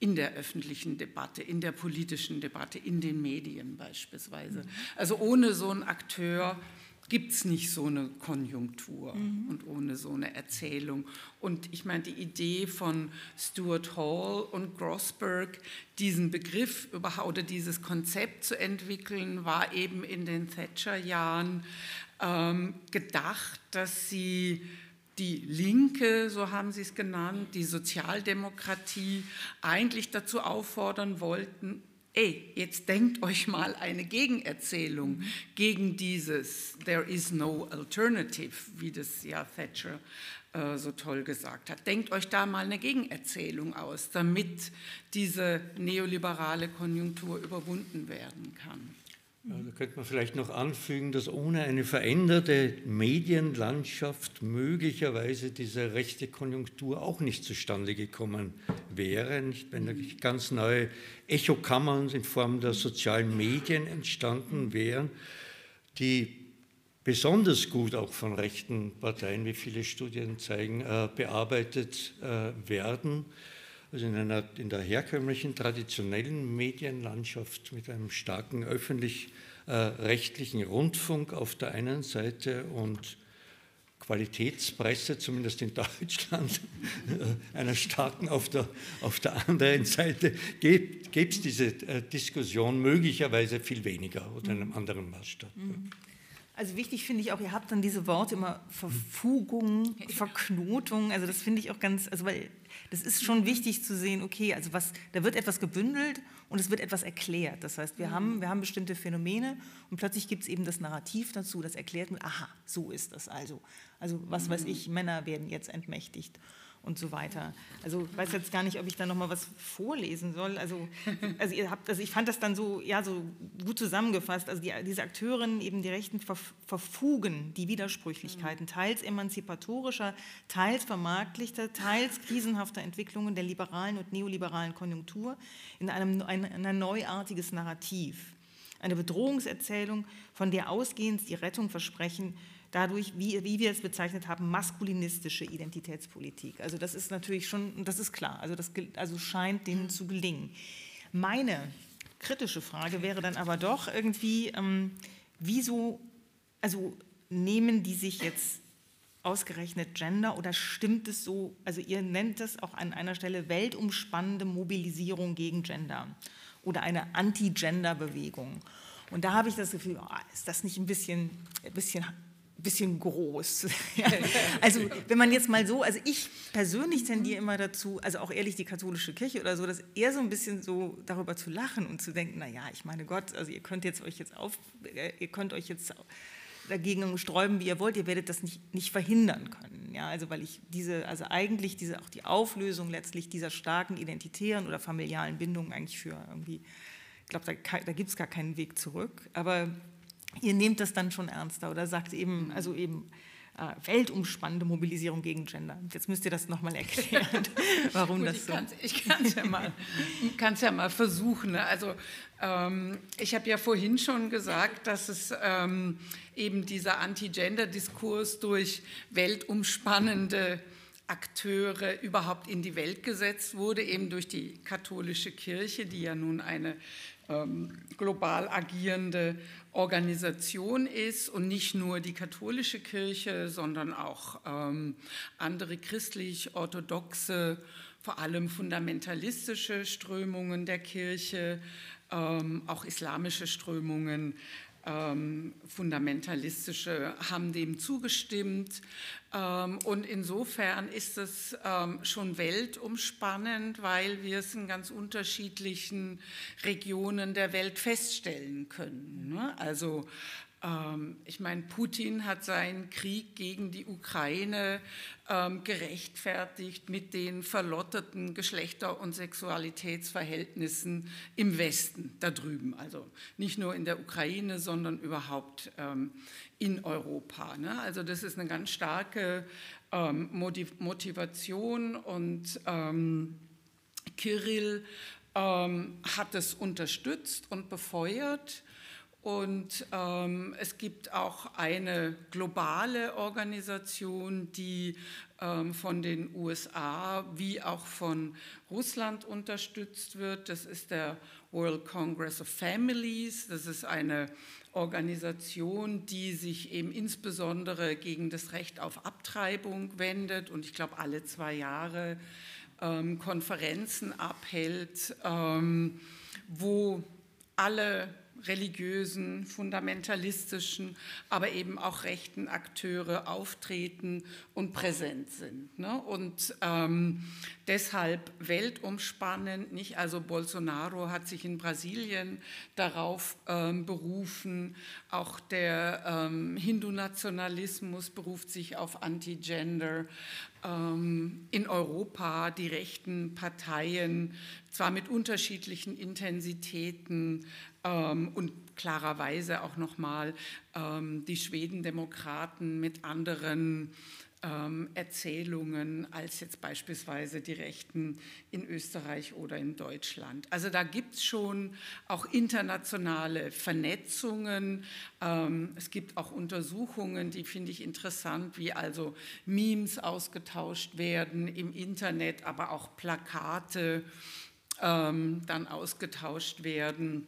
Speaker 4: in der öffentlichen Debatte, in der politischen Debatte, in den Medien beispielsweise. Also ohne so einen Akteur gibt es nicht so eine Konjunktur mhm. und ohne so eine Erzählung. Und ich meine, die Idee von Stuart Hall und Grossberg, diesen Begriff überhaupt oder dieses Konzept zu entwickeln, war eben in den Thatcher-Jahren ähm, gedacht, dass sie die Linke, so haben sie es genannt, die Sozialdemokratie eigentlich dazu auffordern wollten, ey, jetzt denkt euch mal eine Gegenerzählung gegen dieses There is no alternative, wie das ja Thatcher äh, so toll gesagt hat. Denkt euch da mal eine Gegenerzählung aus, damit diese neoliberale Konjunktur überwunden werden kann.
Speaker 5: Ja, da könnte man vielleicht noch anfügen, dass ohne eine veränderte Medienlandschaft möglicherweise diese rechte Konjunktur auch nicht zustande gekommen wäre, nicht? Wenn da ganz neue Echokammern in Form der sozialen Medien entstanden wären, die besonders gut auch von rechten Parteien, wie viele Studien zeigen, äh, bearbeitet äh, werden also in, einer, in der herkömmlichen, traditionellen Medienlandschaft mit einem starken öffentlich-rechtlichen Rundfunk auf der einen Seite und Qualitätspresse, zumindest in Deutschland, einer starken auf der, auf der anderen Seite, gäbe es diese äh, Diskussion möglicherweise viel weniger oder in einem anderen Maßstab. Mhm.
Speaker 3: Also wichtig finde ich auch, ihr habt dann diese Worte immer Verfugung, Verknotung, also das finde ich auch ganz, also weil das ist schon wichtig zu sehen, okay, also was, da wird etwas gebündelt und es wird etwas erklärt. Das heißt, wir, haben, wir haben bestimmte Phänomene und plötzlich gibt es eben das Narrativ dazu, das erklärt aha, so ist das also. Also was weiß ich, Männer werden jetzt entmächtigt und so weiter. Also ich weiß jetzt gar nicht, ob ich da noch mal was vorlesen soll. Also, also ihr habt, also ich fand das dann so, ja, so gut zusammengefasst. Also die, diese Akteurinnen, eben die Rechten verfugen die Widersprüchlichkeiten, teils emanzipatorischer, teils vermarktlichter, teils krisenhafter Entwicklungen der liberalen und neoliberalen Konjunktur in einem ein, ein neuartiges Narrativ. Eine Bedrohungserzählung, von der ausgehend die Rettung versprechen, dadurch, wie, wie wir es bezeichnet haben, maskulinistische Identitätspolitik. Also das ist natürlich schon, das ist klar, also das also scheint denen zu gelingen. Meine kritische Frage wäre dann aber doch irgendwie, ähm, wieso, also nehmen die sich jetzt ausgerechnet Gender oder stimmt es so, also ihr nennt es auch an einer Stelle weltumspannende Mobilisierung gegen Gender oder eine Anti-Gender-Bewegung. Und da habe ich das Gefühl, oh, ist das nicht ein bisschen, ein bisschen, bisschen groß? also wenn man jetzt mal so, also ich persönlich tendiere immer dazu, also auch ehrlich die katholische Kirche oder so, das eher so ein bisschen so darüber zu lachen und zu denken, naja, ich meine Gott, also ihr könnt jetzt euch jetzt auf, äh, ihr könnt euch jetzt dagegen sträuben, wie ihr wollt, ihr werdet das nicht, nicht verhindern können. Ja, also weil ich diese, also eigentlich diese, auch die Auflösung letztlich dieser starken identitären oder familialen Bindungen eigentlich für irgendwie ich glaube, da, da gibt es gar keinen Weg zurück. Aber ihr nehmt das dann schon ernster oder sagt eben, mhm. also eben äh, weltumspannende Mobilisierung gegen Gender. Jetzt müsst ihr das nochmal erklären, warum
Speaker 4: Gut,
Speaker 3: das so
Speaker 4: ist. Ich kann es ja, mal, ja mal versuchen. Ne? Also ähm, ich habe ja vorhin schon gesagt, dass es ähm, eben dieser Anti-Gender-Diskurs durch weltumspannende Akteure überhaupt in die Welt gesetzt wurde, eben durch die katholische Kirche, die ja nun eine global agierende Organisation ist und nicht nur die katholische Kirche, sondern auch ähm, andere christlich-orthodoxe, vor allem fundamentalistische Strömungen der Kirche, ähm, auch islamische Strömungen ähm, fundamentalistische haben dem zugestimmt. Ähm, und insofern ist es ähm, schon weltumspannend, weil wir es in ganz unterschiedlichen Regionen der Welt feststellen können. Ne? Also ich meine, Putin hat seinen Krieg gegen die Ukraine ähm, gerechtfertigt mit den verlotterten Geschlechter- und Sexualitätsverhältnissen im Westen, da drüben. Also nicht nur in der Ukraine, sondern überhaupt ähm, in Europa. Ne? Also das ist eine ganz starke Motivation und Kirill hat es unterstützt und befeuert. Und ähm, es gibt auch eine globale Organisation, die ähm, von den USA wie auch von Russland unterstützt wird. Das ist der World Congress of Families. Das ist eine Organisation, die sich eben insbesondere gegen das Recht auf Abtreibung wendet und ich glaube alle zwei Jahre ähm, Konferenzen abhält, ähm, wo alle religiösen, fundamentalistischen, aber eben auch rechten Akteure auftreten und präsent sind. Ne? Und ähm, deshalb weltumspannend, nicht? Also Bolsonaro hat sich in Brasilien darauf ähm, berufen, auch der ähm, Hindu-Nationalismus beruft sich auf Anti-Gender. Ähm, in Europa die rechten Parteien, zwar mit unterschiedlichen Intensitäten, ähm, und klarerweise auch nochmal ähm, die Schwedendemokraten mit anderen ähm, Erzählungen als jetzt beispielsweise die Rechten in Österreich oder in Deutschland. Also da gibt es schon auch internationale Vernetzungen. Ähm, es gibt auch Untersuchungen, die finde ich interessant, wie also Memes ausgetauscht werden im Internet, aber auch Plakate ähm, dann ausgetauscht werden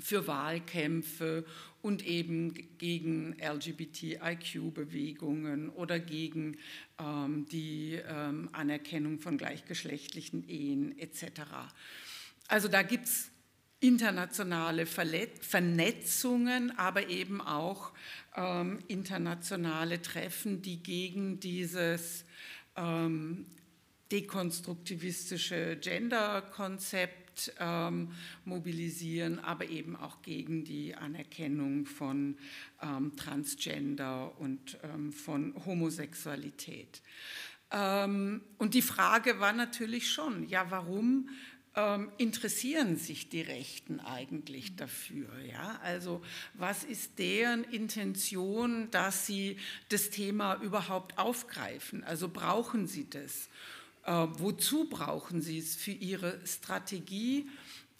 Speaker 4: für Wahlkämpfe und eben gegen LGBTIQ-Bewegungen oder gegen ähm, die ähm, Anerkennung von gleichgeschlechtlichen Ehen etc. Also da gibt es internationale Vernetzungen, aber eben auch ähm, internationale Treffen, die gegen dieses ähm, dekonstruktivistische Gender-Konzept ähm, mobilisieren, aber eben auch gegen die Anerkennung von ähm, Transgender und ähm, von Homosexualität. Ähm, und die Frage war natürlich schon, ja, warum ähm, interessieren sich die Rechten eigentlich dafür? Ja? Also was ist deren Intention, dass sie das Thema überhaupt aufgreifen? Also brauchen sie das? Äh, wozu brauchen sie es für ihre Strategie?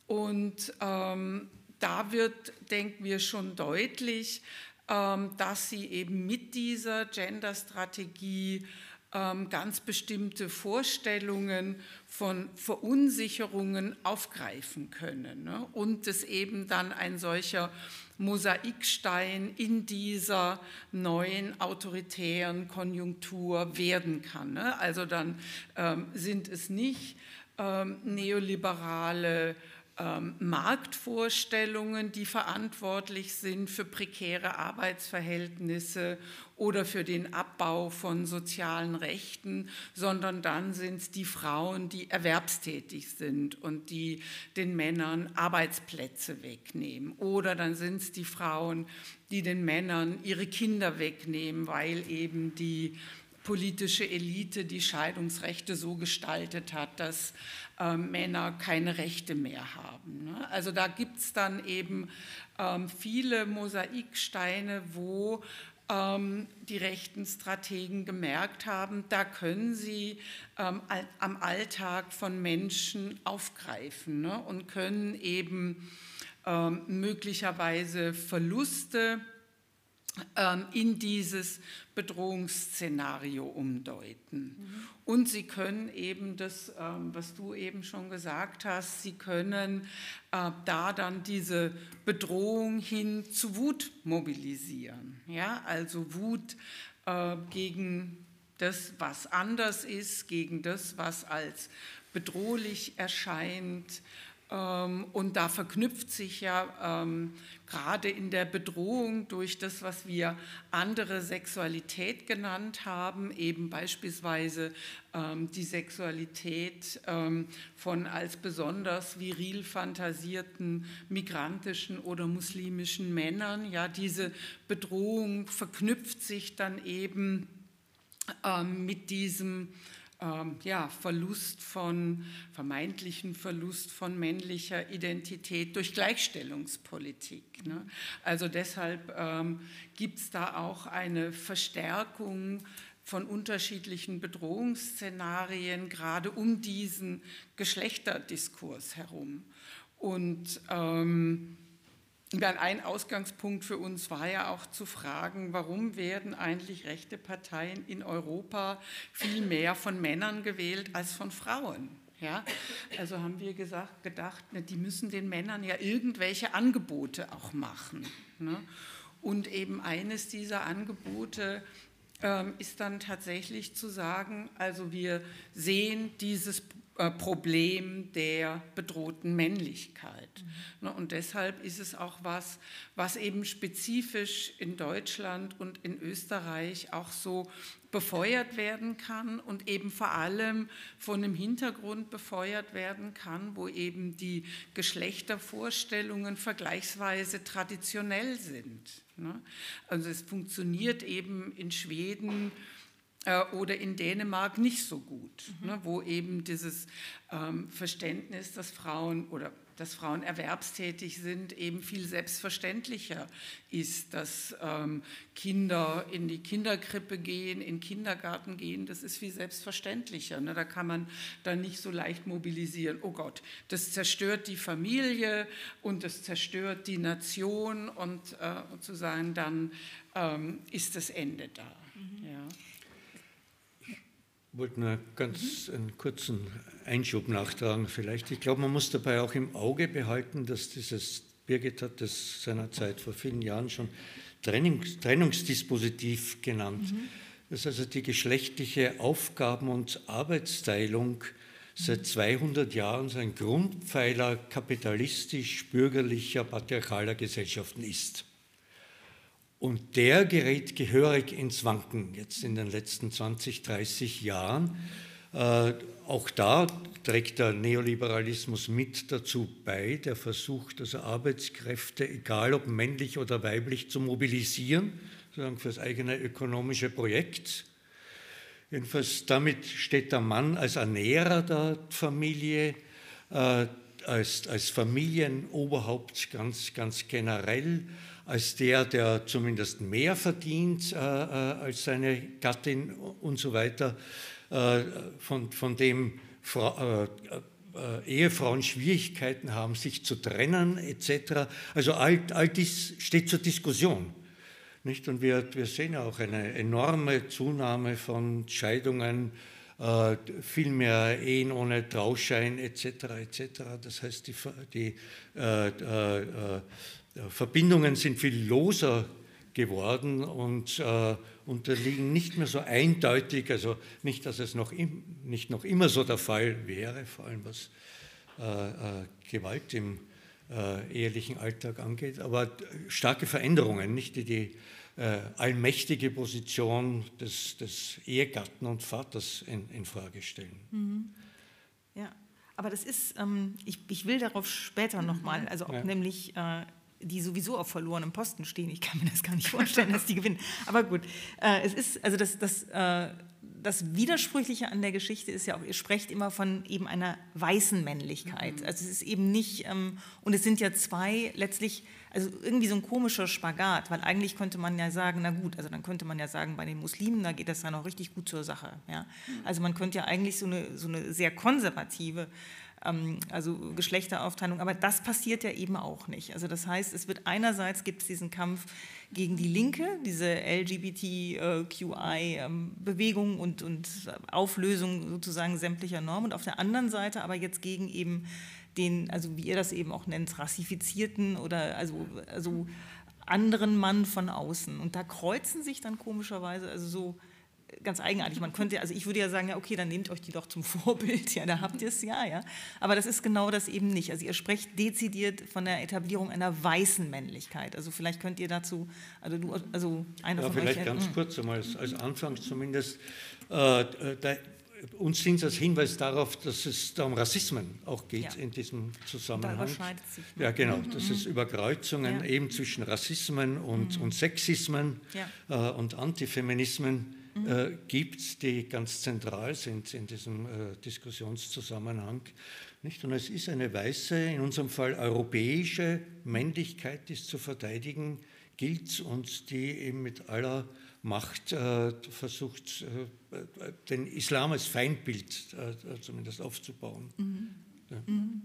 Speaker 4: Und ähm, da wird, denken wir, schon deutlich, ähm, dass sie eben mit dieser Gender-Strategie ganz bestimmte Vorstellungen von Verunsicherungen aufgreifen können ne? und es eben dann ein solcher Mosaikstein in dieser neuen autoritären Konjunktur werden kann. Ne? Also dann ähm, sind es nicht ähm, neoliberale ähm, Marktvorstellungen, die verantwortlich sind für prekäre Arbeitsverhältnisse oder für den Abbau von sozialen Rechten, sondern dann sind es die Frauen, die erwerbstätig sind und die den Männern Arbeitsplätze wegnehmen. Oder dann sind es die Frauen, die den Männern ihre Kinder wegnehmen, weil eben die politische Elite die Scheidungsrechte so gestaltet hat, dass äh, Männer keine Rechte mehr haben. Ne? Also da gibt es dann eben ähm, viele Mosaiksteine, wo die rechten Strategen gemerkt haben, da können sie ähm, am Alltag von Menschen aufgreifen ne? und können eben ähm, möglicherweise Verluste ähm, in dieses Bedrohungsszenario umdeuten. Mhm. Und sie können eben das, ähm, was du eben schon gesagt hast, sie können äh, da dann diese Bedrohung hin zu Wut mobilisieren. Ja, also Wut äh, gegen das, was anders ist, gegen das, was als bedrohlich erscheint, und da verknüpft sich ja ähm, gerade in der Bedrohung durch das, was wir andere Sexualität genannt haben, eben beispielsweise ähm, die Sexualität ähm, von als besonders viril fantasierten migrantischen oder muslimischen Männern. Ja, diese Bedrohung verknüpft sich dann eben ähm, mit diesem ähm, ja, Verlust von, vermeintlichen Verlust von männlicher Identität durch Gleichstellungspolitik. Ne? Also deshalb ähm, gibt es da auch eine Verstärkung von unterschiedlichen Bedrohungsszenarien, gerade um diesen Geschlechterdiskurs herum. Und ähm, ein Ausgangspunkt für uns war ja auch zu fragen, warum werden eigentlich rechte Parteien in Europa viel mehr von Männern gewählt als von Frauen? Ja, also haben wir gesagt, gedacht, ne, die müssen den Männern ja irgendwelche Angebote auch machen. Ne? Und eben eines dieser Angebote ähm, ist dann tatsächlich zu sagen, also wir sehen dieses äh, Problem der bedrohten Männlichkeit. Mhm. Und deshalb ist es auch was, was eben spezifisch in Deutschland und in Österreich auch so befeuert werden kann und eben vor allem von einem Hintergrund befeuert werden kann, wo eben die Geschlechtervorstellungen vergleichsweise traditionell sind. Ne? Also es funktioniert eben in Schweden äh, oder in Dänemark nicht so gut, mhm. ne, wo eben dieses ähm, Verständnis, dass Frauen oder dass Frauen erwerbstätig sind, eben viel selbstverständlicher ist, dass ähm, Kinder in die Kinderkrippe gehen, in den Kindergarten gehen, das ist viel selbstverständlicher. Ne? Da kann man dann nicht so leicht mobilisieren, oh Gott, das zerstört die Familie und das zerstört die Nation und äh, sozusagen dann ähm, ist das Ende da.
Speaker 5: Wollte nur ganz einen kurzen Einschub nachtragen vielleicht. Ich glaube, man muss dabei auch im Auge behalten, dass dieses, Birgit hat das seinerzeit vor vielen Jahren schon Trennungs, Trennungsdispositiv genannt. Mhm. Das ist also die geschlechtliche Aufgaben- und Arbeitsteilung seit 200 Jahren so ein Grundpfeiler kapitalistisch-bürgerlicher, patriarchaler Gesellschaften ist. Und der gerät gehörig ins Wanken jetzt in den letzten 20, 30 Jahren. Äh, auch da trägt der Neoliberalismus mit dazu bei, der versucht also Arbeitskräfte, egal ob männlich oder weiblich, zu mobilisieren, sozusagen für das eigene ökonomische Projekt. Jedenfalls damit steht der Mann als Ernährer der Familie, äh, als, als Familienoberhaupt ganz, ganz generell als der, der zumindest mehr verdient äh, äh, als seine Gattin und so weiter, äh, von, von dem Fra äh, äh, Ehefrauen Schwierigkeiten haben, sich zu trennen etc. Also all, all dies steht zur Diskussion. Nicht? Und wir, wir sehen auch eine enorme Zunahme von Scheidungen, äh, viel mehr Ehen ohne Trauschein etc. etc. Das heißt, die, die Verbindungen sind viel loser geworden und äh, unterliegen nicht mehr so eindeutig, also nicht, dass es noch, im, nicht noch immer so der Fall wäre, vor allem was äh, Gewalt im ehelichen Alltag angeht, aber starke Veränderungen, nicht die die äh, allmächtige Position des, des, Ehegatten und Vaters in, in Frage stellen. Mhm.
Speaker 3: Ja, aber das ist, ähm, ich, ich, will darauf später nochmal, also auch ja. nämlich äh, die sowieso auf verlorenem Posten stehen. Ich kann mir das gar nicht vorstellen, dass die gewinnen. Aber gut, äh, es ist, also das, das, äh, das Widersprüchliche an der Geschichte ist ja auch, ihr sprecht immer von eben einer weißen Männlichkeit. Mhm. Also es ist eben nicht, ähm, und es sind ja zwei letztlich also irgendwie so ein komischer Spagat, weil eigentlich könnte man ja sagen, na gut, also dann könnte man ja sagen, bei den Muslimen, da geht das dann auch richtig gut zur Sache. Ja? Also man könnte ja eigentlich so eine, so eine sehr konservative also Geschlechteraufteilung, aber das passiert ja eben auch nicht. Also das heißt, es wird einerseits gibt es diesen Kampf gegen die Linke, diese LGBTQI-Bewegung ähm, und, und Auflösung sozusagen sämtlicher Normen und auf der anderen Seite aber jetzt gegen eben den, also wie ihr das eben auch nennt, rassifizierten oder also, also anderen Mann von außen. Und da kreuzen sich dann komischerweise, also so ganz eigenartig. Man könnte, also ich würde ja sagen, ja, okay, dann nehmt euch die doch zum Vorbild, ja, da habt ihr es ja, ja. Aber das ist genau das eben nicht. Also ihr sprecht dezidiert von der Etablierung einer weißen Männlichkeit. Also vielleicht könnt ihr dazu, also du, also einer
Speaker 5: ja,
Speaker 3: von
Speaker 5: vielleicht
Speaker 3: euch.
Speaker 5: Vielleicht ganz hm. kurz einmal als, als Anfang zumindest. Äh, da, uns dient als Hinweis darauf, dass es da um Rassismen auch geht ja. in diesem Zusammenhang. Da überschneidet sich. Ja, genau, mhm. dass es Überkreuzungen ja. eben zwischen Rassismen und, mhm. und Sexismen ja. äh, und Antifeminismen mhm. äh, gibt, die ganz zentral sind in diesem äh, Diskussionszusammenhang. Nicht? Und es ist eine weiße, in unserem Fall europäische Männlichkeit, die es zu verteidigen gilt und die eben mit aller Macht äh, versucht, äh, den Islam als Feindbild äh, zumindest aufzubauen. Mhm. Ja. Mhm.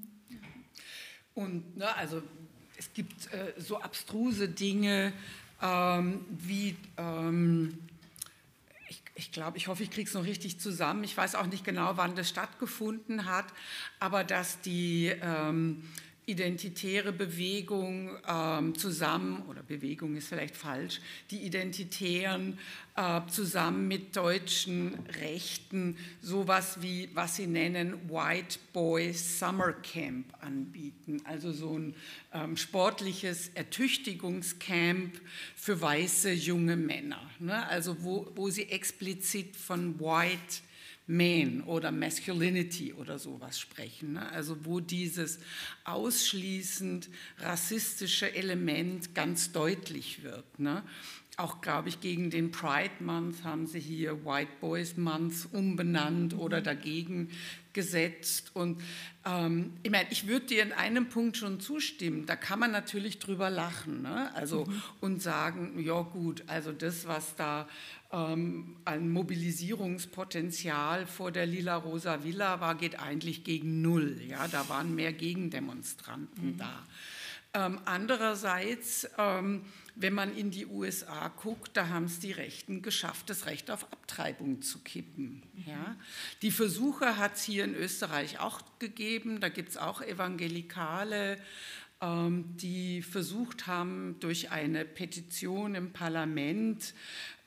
Speaker 4: Und ne, also es gibt äh, so abstruse Dinge ähm, wie, ähm, ich, glaube, ich hoffe, ich kriege es noch richtig zusammen. Ich weiß auch nicht genau, wann das stattgefunden hat, aber dass die ähm, identitäre Bewegung ähm, zusammen, oder Bewegung ist vielleicht falsch, die Identitären äh, zusammen mit deutschen Rechten sowas wie, was sie nennen, White Boy Summer Camp anbieten. Also so ein ähm, sportliches Ertüchtigungscamp für weiße junge Männer. Ne? Also wo, wo sie explizit von White Man oder Masculinity oder sowas sprechen. Ne? Also wo dieses ausschließend rassistische Element ganz deutlich wird. Ne? Auch, glaube ich, gegen den Pride Month haben sie hier White Boys Month umbenannt oder dagegen gesetzt. Und ähm, ich meine, ich würde dir in einem Punkt schon zustimmen. Da kann man natürlich drüber lachen ne? also, mhm. und sagen, ja gut, also das, was da ähm, ein Mobilisierungspotenzial vor der Lila-Rosa Villa war, geht eigentlich gegen Null. Ja, da waren mehr Gegendemonstranten mhm. da. Ähm, andererseits, ähm, wenn man in die USA guckt, da haben es die Rechten geschafft, das Recht auf Abtreibung zu kippen. Mhm. Ja? Die Versuche hat es hier in Österreich auch gegeben. Da gibt es auch Evangelikale, ähm, die versucht haben, durch eine Petition im Parlament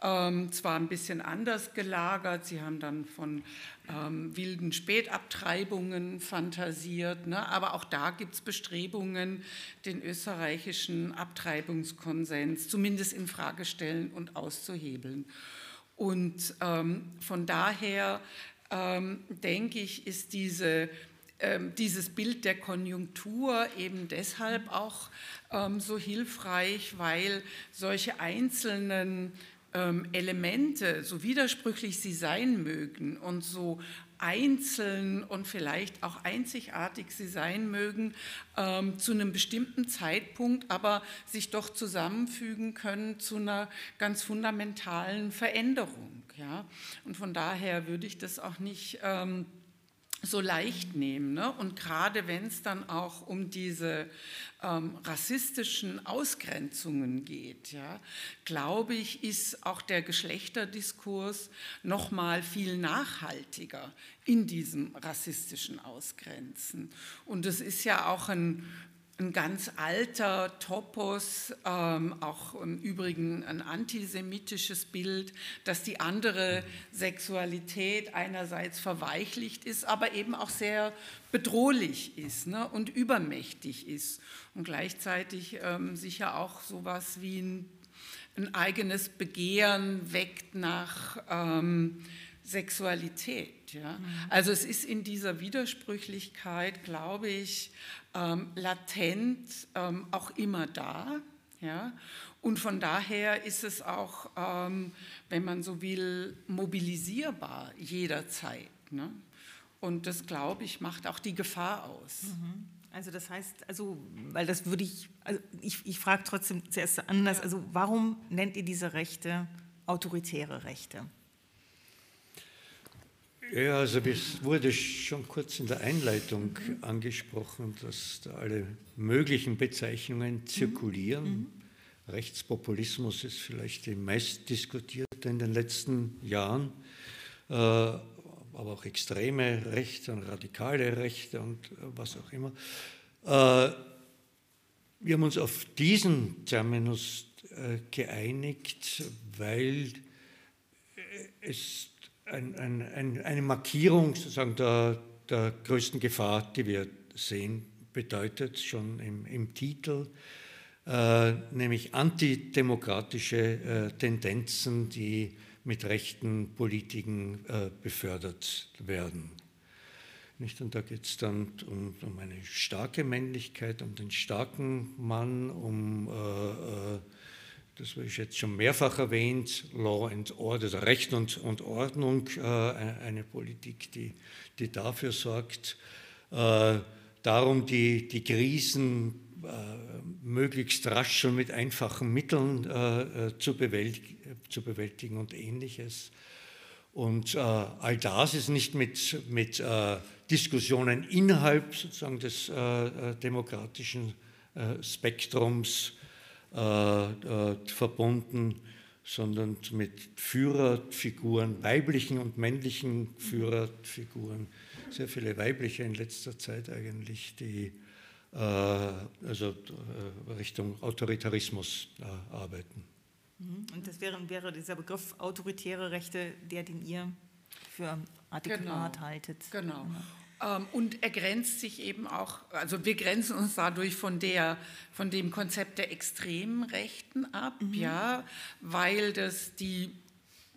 Speaker 4: ähm, zwar ein bisschen anders gelagert, sie haben dann von ähm, wilden Spätabtreibungen fantasiert, ne? aber auch da gibt es Bestrebungen, den österreichischen Abtreibungskonsens zumindest in Frage stellen und auszuhebeln. Und ähm, von daher ähm, denke ich, ist diese ähm, dieses Bild der Konjunktur eben deshalb auch ähm, so hilfreich, weil solche einzelnen ähm, Elemente, so widersprüchlich sie sein mögen und so einzeln und vielleicht auch einzigartig sie sein mögen, ähm, zu einem bestimmten Zeitpunkt aber sich doch zusammenfügen können zu einer ganz fundamentalen Veränderung. Ja? Und von daher würde ich das auch nicht ähm, so leicht nehmen. Ne? Und gerade wenn es dann auch um diese ähm, rassistischen Ausgrenzungen geht, ja, glaube ich, ist auch der Geschlechterdiskurs noch mal viel nachhaltiger in diesem rassistischen Ausgrenzen. Und es ist ja auch ein ein ganz alter Topos, ähm, auch im Übrigen ein antisemitisches Bild, dass die andere Sexualität einerseits verweichlicht ist, aber eben auch sehr bedrohlich ist ne, und übermächtig ist und gleichzeitig ähm, sicher auch sowas wie ein, ein eigenes Begehren weckt nach ähm, Sexualität. Ja? Mhm. Also es ist in dieser Widersprüchlichkeit, glaube ich, ähm, latent ähm, auch immer da. Ja? Und von daher ist es auch, ähm, wenn man so will, mobilisierbar jederzeit. Ne? Und das, glaube ich, macht auch die Gefahr aus.
Speaker 3: Mhm. Also das heißt, also, weil das würde ich, also ich, ich frage trotzdem zuerst anders, also warum nennt ihr diese Rechte autoritäre Rechte?
Speaker 5: Ja, also es wurde schon kurz in der Einleitung mhm. angesprochen, dass da alle möglichen Bezeichnungen zirkulieren. Mhm. Rechtspopulismus ist vielleicht die meistdiskutierte in den letzten Jahren, äh, aber auch extreme Rechte und radikale Rechte und was auch immer. Äh, wir haben uns auf diesen Terminus äh, geeinigt, weil es ein, ein, ein, eine Markierung sozusagen der, der, größten Gefahr, die wir sehen, bedeutet schon im, im Titel, äh, nämlich antidemokratische äh, Tendenzen, die mit rechten Politiken äh, befördert werden. Nicht? Und da geht es dann um, um, eine starke Männlichkeit, um den starken Mann, um äh, äh das habe ich jetzt schon mehrfach erwähnt, Law and Order, also Recht und, und Ordnung, äh, eine Politik, die, die dafür sorgt, äh, darum die, die Krisen äh, möglichst rasch und mit einfachen Mitteln äh, äh, zu, bewältigen, zu bewältigen und ähnliches. Und äh, all das ist nicht mit, mit Diskussionen innerhalb sozusagen des demokratischen Spektrums äh, äh, verbunden, sondern mit Führerfiguren, weiblichen und männlichen Führerfiguren. Sehr viele weibliche in letzter Zeit eigentlich, die äh, also Richtung Autoritarismus arbeiten.
Speaker 3: Mhm. Und das wäre, wäre dieser Begriff autoritäre Rechte, der, den ihr für adäquat genau. haltet.
Speaker 4: Genau. Ähm, und er grenzt sich eben auch, also wir grenzen uns dadurch von, der, von dem Konzept der extremen Rechten ab, mhm. ja, weil das die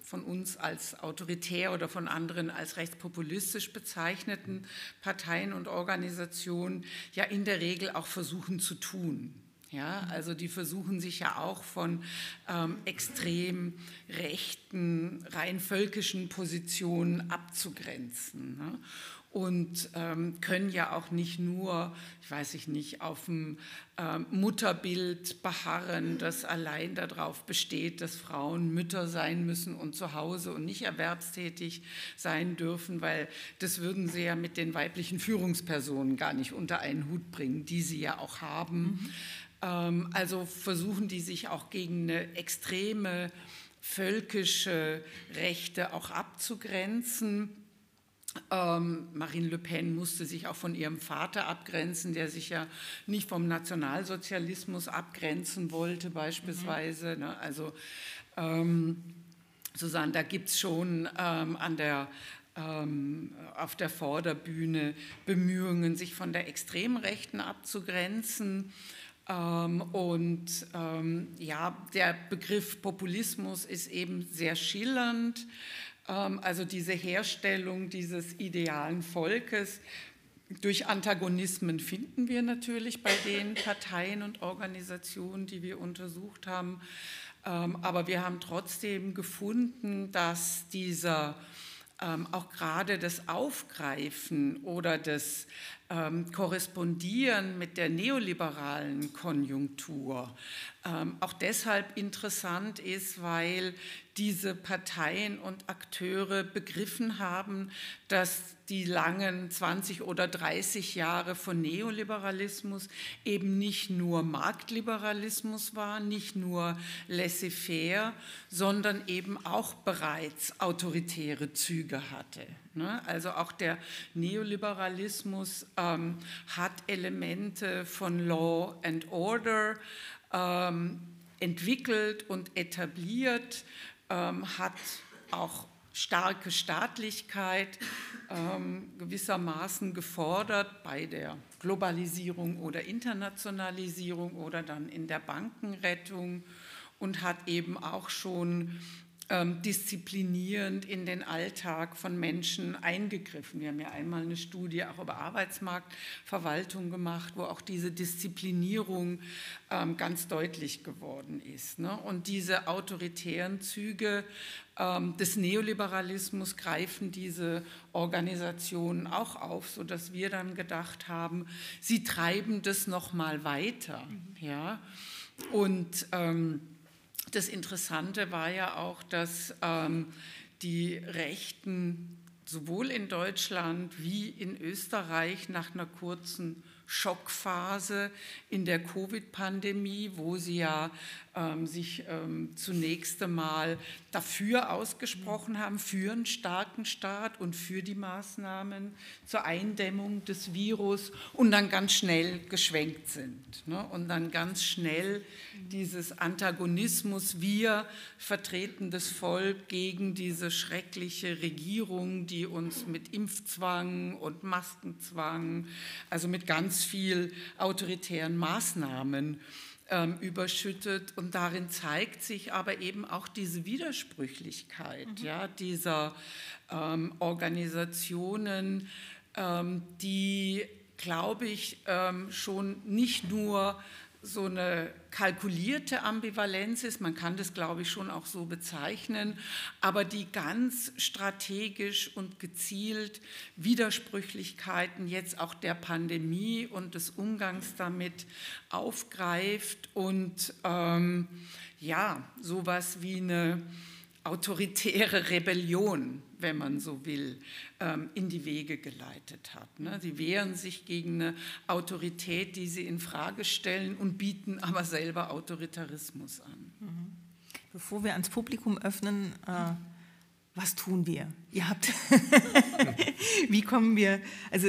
Speaker 4: von uns als autoritär oder von anderen als rechtspopulistisch bezeichneten Parteien und Organisationen ja in der Regel auch versuchen zu tun. Ja, mhm. also die versuchen sich ja auch von ähm, extrem rechten, rein völkischen Positionen abzugrenzen. Ne? Und ähm, können ja auch nicht nur, ich weiß ich nicht, auf dem ähm, Mutterbild beharren, das allein darauf besteht, dass Frauen Mütter sein müssen und zu Hause und nicht erwerbstätig sein dürfen, weil das würden sie ja mit den weiblichen Führungspersonen gar nicht unter einen Hut bringen, die sie ja auch haben. Mhm. Ähm, also versuchen die sich auch gegen eine extreme völkische Rechte auch abzugrenzen ähm, Marine Le Pen musste sich auch von ihrem Vater abgrenzen, der sich ja nicht vom Nationalsozialismus abgrenzen wollte beispielsweise. Mhm. Ne? Also ähm, Susanne, da gibt es schon ähm, an der, ähm, auf der Vorderbühne Bemühungen, sich von der Extremrechten abzugrenzen. Ähm, und ähm, ja, der Begriff Populismus ist eben sehr schillernd. Ähm, also diese Herstellung dieses idealen Volkes durch Antagonismen finden wir natürlich bei den Parteien und Organisationen, die wir untersucht haben. Ähm, aber wir haben trotzdem gefunden, dass dieser ähm, auch gerade das Aufgreifen oder das korrespondieren mit der neoliberalen Konjunktur ähm, auch deshalb interessant ist, weil diese Parteien und Akteure begriffen haben, dass die langen 20 oder 30 Jahre von Neoliberalismus eben nicht nur Marktliberalismus war, nicht nur laissez-faire, sondern eben auch bereits autoritäre Züge hatte. Ne? Also auch der Neoliberalismus ähm, hat Elemente von Law and Order ähm, entwickelt und etabliert, ähm, hat auch starke Staatlichkeit ähm, gewissermaßen gefordert bei der Globalisierung oder Internationalisierung oder dann in der Bankenrettung und hat eben auch schon ähm, disziplinierend in den Alltag von Menschen eingegriffen. Wir haben ja einmal eine Studie auch über Arbeitsmarktverwaltung gemacht, wo auch diese Disziplinierung ähm, ganz deutlich geworden ist. Ne? Und diese autoritären Züge ähm, des Neoliberalismus greifen diese Organisationen auch auf, sodass wir dann gedacht haben, sie treiben das noch mal weiter. Ja? Und ähm, das Interessante war ja auch, dass ähm, die Rechten sowohl in Deutschland wie in Österreich nach einer kurzen Schockphase in der Covid-Pandemie, wo sie ja ähm, sich ähm, zunächst einmal dafür ausgesprochen haben, für einen starken Staat und für die Maßnahmen zur Eindämmung des Virus und dann ganz schnell geschwenkt sind. Ne? Und dann ganz schnell dieses Antagonismus, wir vertreten das Volk gegen diese schreckliche Regierung, die uns mit Impfzwang und Maskenzwang, also mit ganz viel autoritären Maßnahmen ähm, überschüttet. Und darin zeigt sich aber eben auch diese Widersprüchlichkeit mhm. ja, dieser ähm, Organisationen, ähm, die, glaube ich, ähm, schon nicht nur so eine kalkulierte Ambivalenz ist, man kann das, glaube ich, schon auch so bezeichnen, aber die ganz strategisch und gezielt Widersprüchlichkeiten jetzt auch der Pandemie und des Umgangs damit aufgreift und ähm, ja, sowas wie eine autoritäre Rebellion, wenn man so will, ähm, in die Wege geleitet hat. Ne? Sie wehren sich gegen eine Autorität, die sie in Frage stellen und bieten aber selber Autoritarismus an. Mhm.
Speaker 3: Bevor wir ans Publikum öffnen, äh, was tun wir? Ihr habt, wie kommen wir, also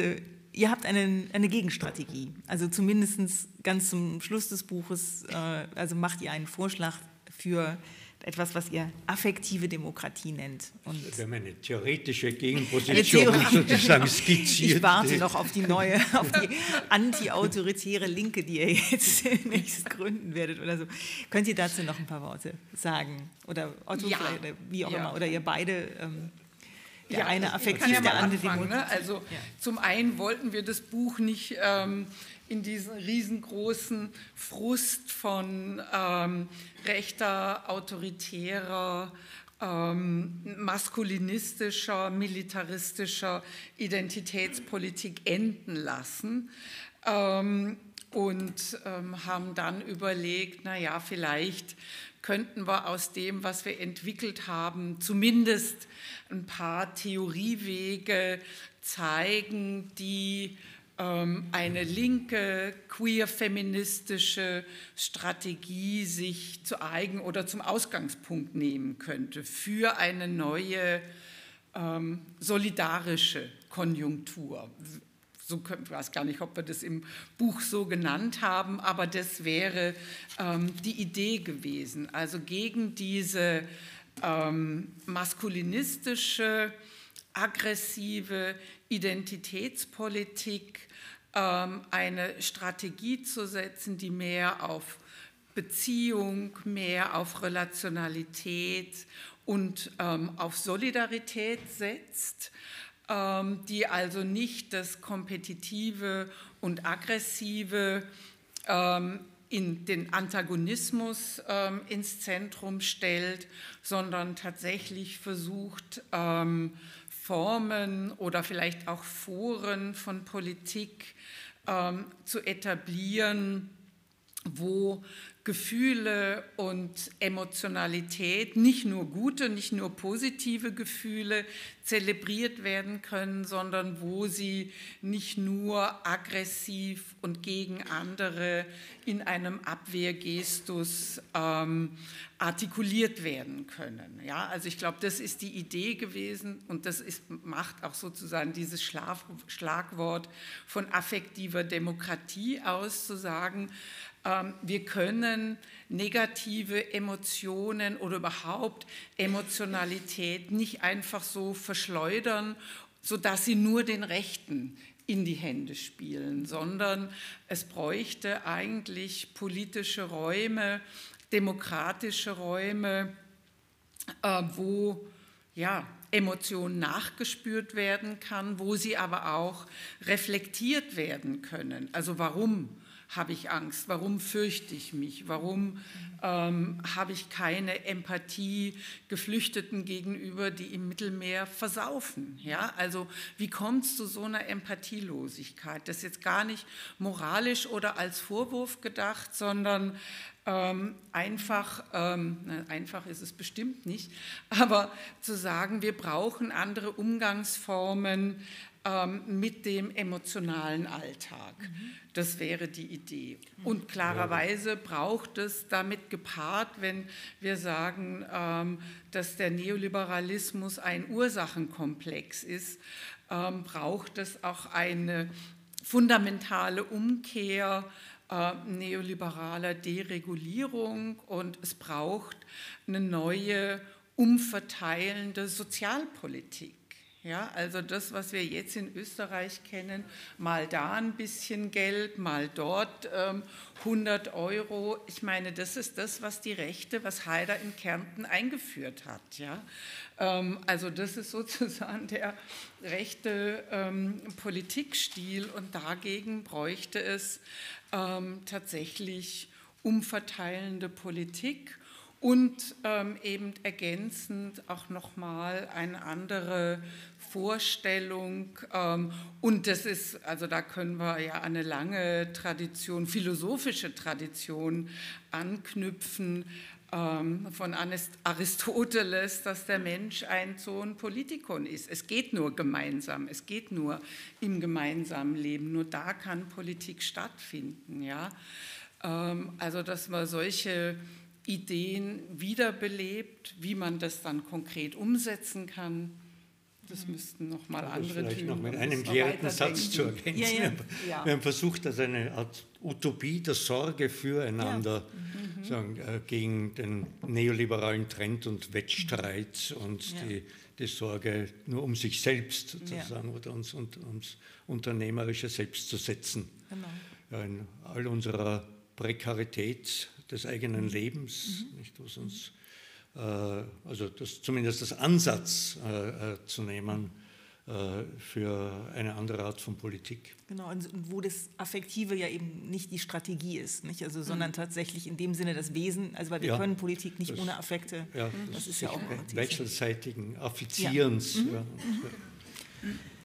Speaker 3: ihr habt eine, eine Gegenstrategie, also zumindest ganz zum Schluss des Buches, äh, also macht ihr einen Vorschlag für etwas, was ihr affektive Demokratie nennt.
Speaker 5: Und Wir haben eine theoretische Gegenposition eine sozusagen skizziert.
Speaker 3: Ich warte noch auf die neue, auf die anti-autoritäre Linke, die ihr jetzt demnächst gründen werdet oder so. Könnt ihr dazu noch ein paar Worte sagen? Oder Otto, ja. oder wie auch ja. immer, oder ihr beide... Ähm, der ja, eine affektiv, ja der andere
Speaker 4: ne? Also ja. zum einen wollten wir das Buch nicht ähm, in diesen riesengroßen Frust von ähm, rechter, autoritärer, ähm, maskulinistischer, militaristischer Identitätspolitik enden lassen. Ähm, und ähm, haben dann überlegt, naja, vielleicht könnten wir aus dem, was wir entwickelt haben, zumindest ein paar Theoriewege zeigen, die eine linke, queer-feministische Strategie sich zu eigen oder zum Ausgangspunkt nehmen könnte für eine neue ähm, solidarische Konjunktur. So können, ich weiß gar nicht, ob wir das im Buch so genannt haben, aber das wäre ähm, die Idee gewesen. Also gegen diese ähm, maskulinistische, aggressive Identitätspolitik ähm, eine Strategie zu setzen, die mehr auf Beziehung, mehr auf Relationalität und ähm, auf Solidarität setzt, ähm, die also nicht das Kompetitive und Aggressive in den Antagonismus ins Zentrum stellt, sondern tatsächlich versucht, Formen oder vielleicht auch Foren von Politik ähm, zu etablieren, wo Gefühle und Emotionalität, nicht nur gute, nicht nur positive Gefühle zelebriert werden können, sondern wo sie nicht nur aggressiv und gegen andere in einem Abwehrgestus ähm, artikuliert werden können. Ja, also ich glaube, das ist die Idee gewesen und das ist, macht auch sozusagen dieses Schlaf, Schlagwort von affektiver Demokratie aus, zu sagen, wir können negative Emotionen oder überhaupt Emotionalität nicht einfach so verschleudern, sodass sie nur den Rechten in die Hände spielen, sondern es bräuchte eigentlich politische Räume, demokratische Räume, äh, wo ja, Emotionen nachgespürt werden kann, wo sie aber auch reflektiert werden können. Also warum habe ich Angst? Warum fürchte ich mich? Warum ähm, habe ich keine Empathie Geflüchteten gegenüber, die im Mittelmeer versaufen? Ja, also wie kommt es zu so einer Empathielosigkeit? Das ist jetzt gar nicht moralisch oder als Vorwurf gedacht, sondern ähm, einfach, ähm, einfach ist es bestimmt nicht, aber zu sagen, wir brauchen andere Umgangsformen, ähm, mit dem emotionalen Alltag. Das wäre die Idee. Und klarerweise braucht es damit gepaart, wenn wir sagen, ähm, dass der Neoliberalismus ein Ursachenkomplex ist, ähm, braucht es auch eine fundamentale Umkehr äh, neoliberaler Deregulierung und es braucht eine neue umverteilende Sozialpolitik. Ja, also das, was wir jetzt in Österreich kennen, mal da ein bisschen Geld, mal dort ähm, 100 Euro. Ich meine, das ist das, was die Rechte, was Haider in Kärnten eingeführt hat. Ja? Ähm, also das ist sozusagen der rechte ähm, Politikstil und dagegen bräuchte es ähm, tatsächlich umverteilende Politik und ähm, eben ergänzend auch nochmal eine andere Vorstellung. Ähm, und das ist, also da können wir ja eine lange Tradition, philosophische Tradition anknüpfen ähm, von Aristoteles, dass der Mensch ein Sohn Politikon ist. Es geht nur gemeinsam, es geht nur im gemeinsamen Leben. Nur da kann Politik stattfinden. Ja? Ähm, also, dass man solche Ideen wiederbelebt, wie man das dann konkret umsetzen kann. Das müssten noch mal andere
Speaker 5: vielleicht
Speaker 4: Typen.
Speaker 5: noch mit einem klärenden Satz zu ergänzen. Ja, ja. Ja. Wir haben versucht, dass eine Art Utopie der Sorge füreinander mhm. sagen, äh, gegen den neoliberalen Trend und Wettstreit und die, die, Sorge nur um sich selbst sozusagen oder uns, und, ums unternehmerische Selbst zu setzen. Genau. in all unserer Prekarität des eigenen Lebens, mhm. nicht, was uns, äh, also das, zumindest das Ansatz äh, äh, zu nehmen äh, für eine andere Art von Politik.
Speaker 3: Genau, und wo das Affektive ja eben nicht die Strategie ist, nicht? Also, sondern mhm. tatsächlich in dem Sinne das Wesen, also weil wir ja, können Politik nicht das, ohne Affekte,
Speaker 5: ja, das, das ist ja auch wechselseitigen Affizierens. Ja. Mhm.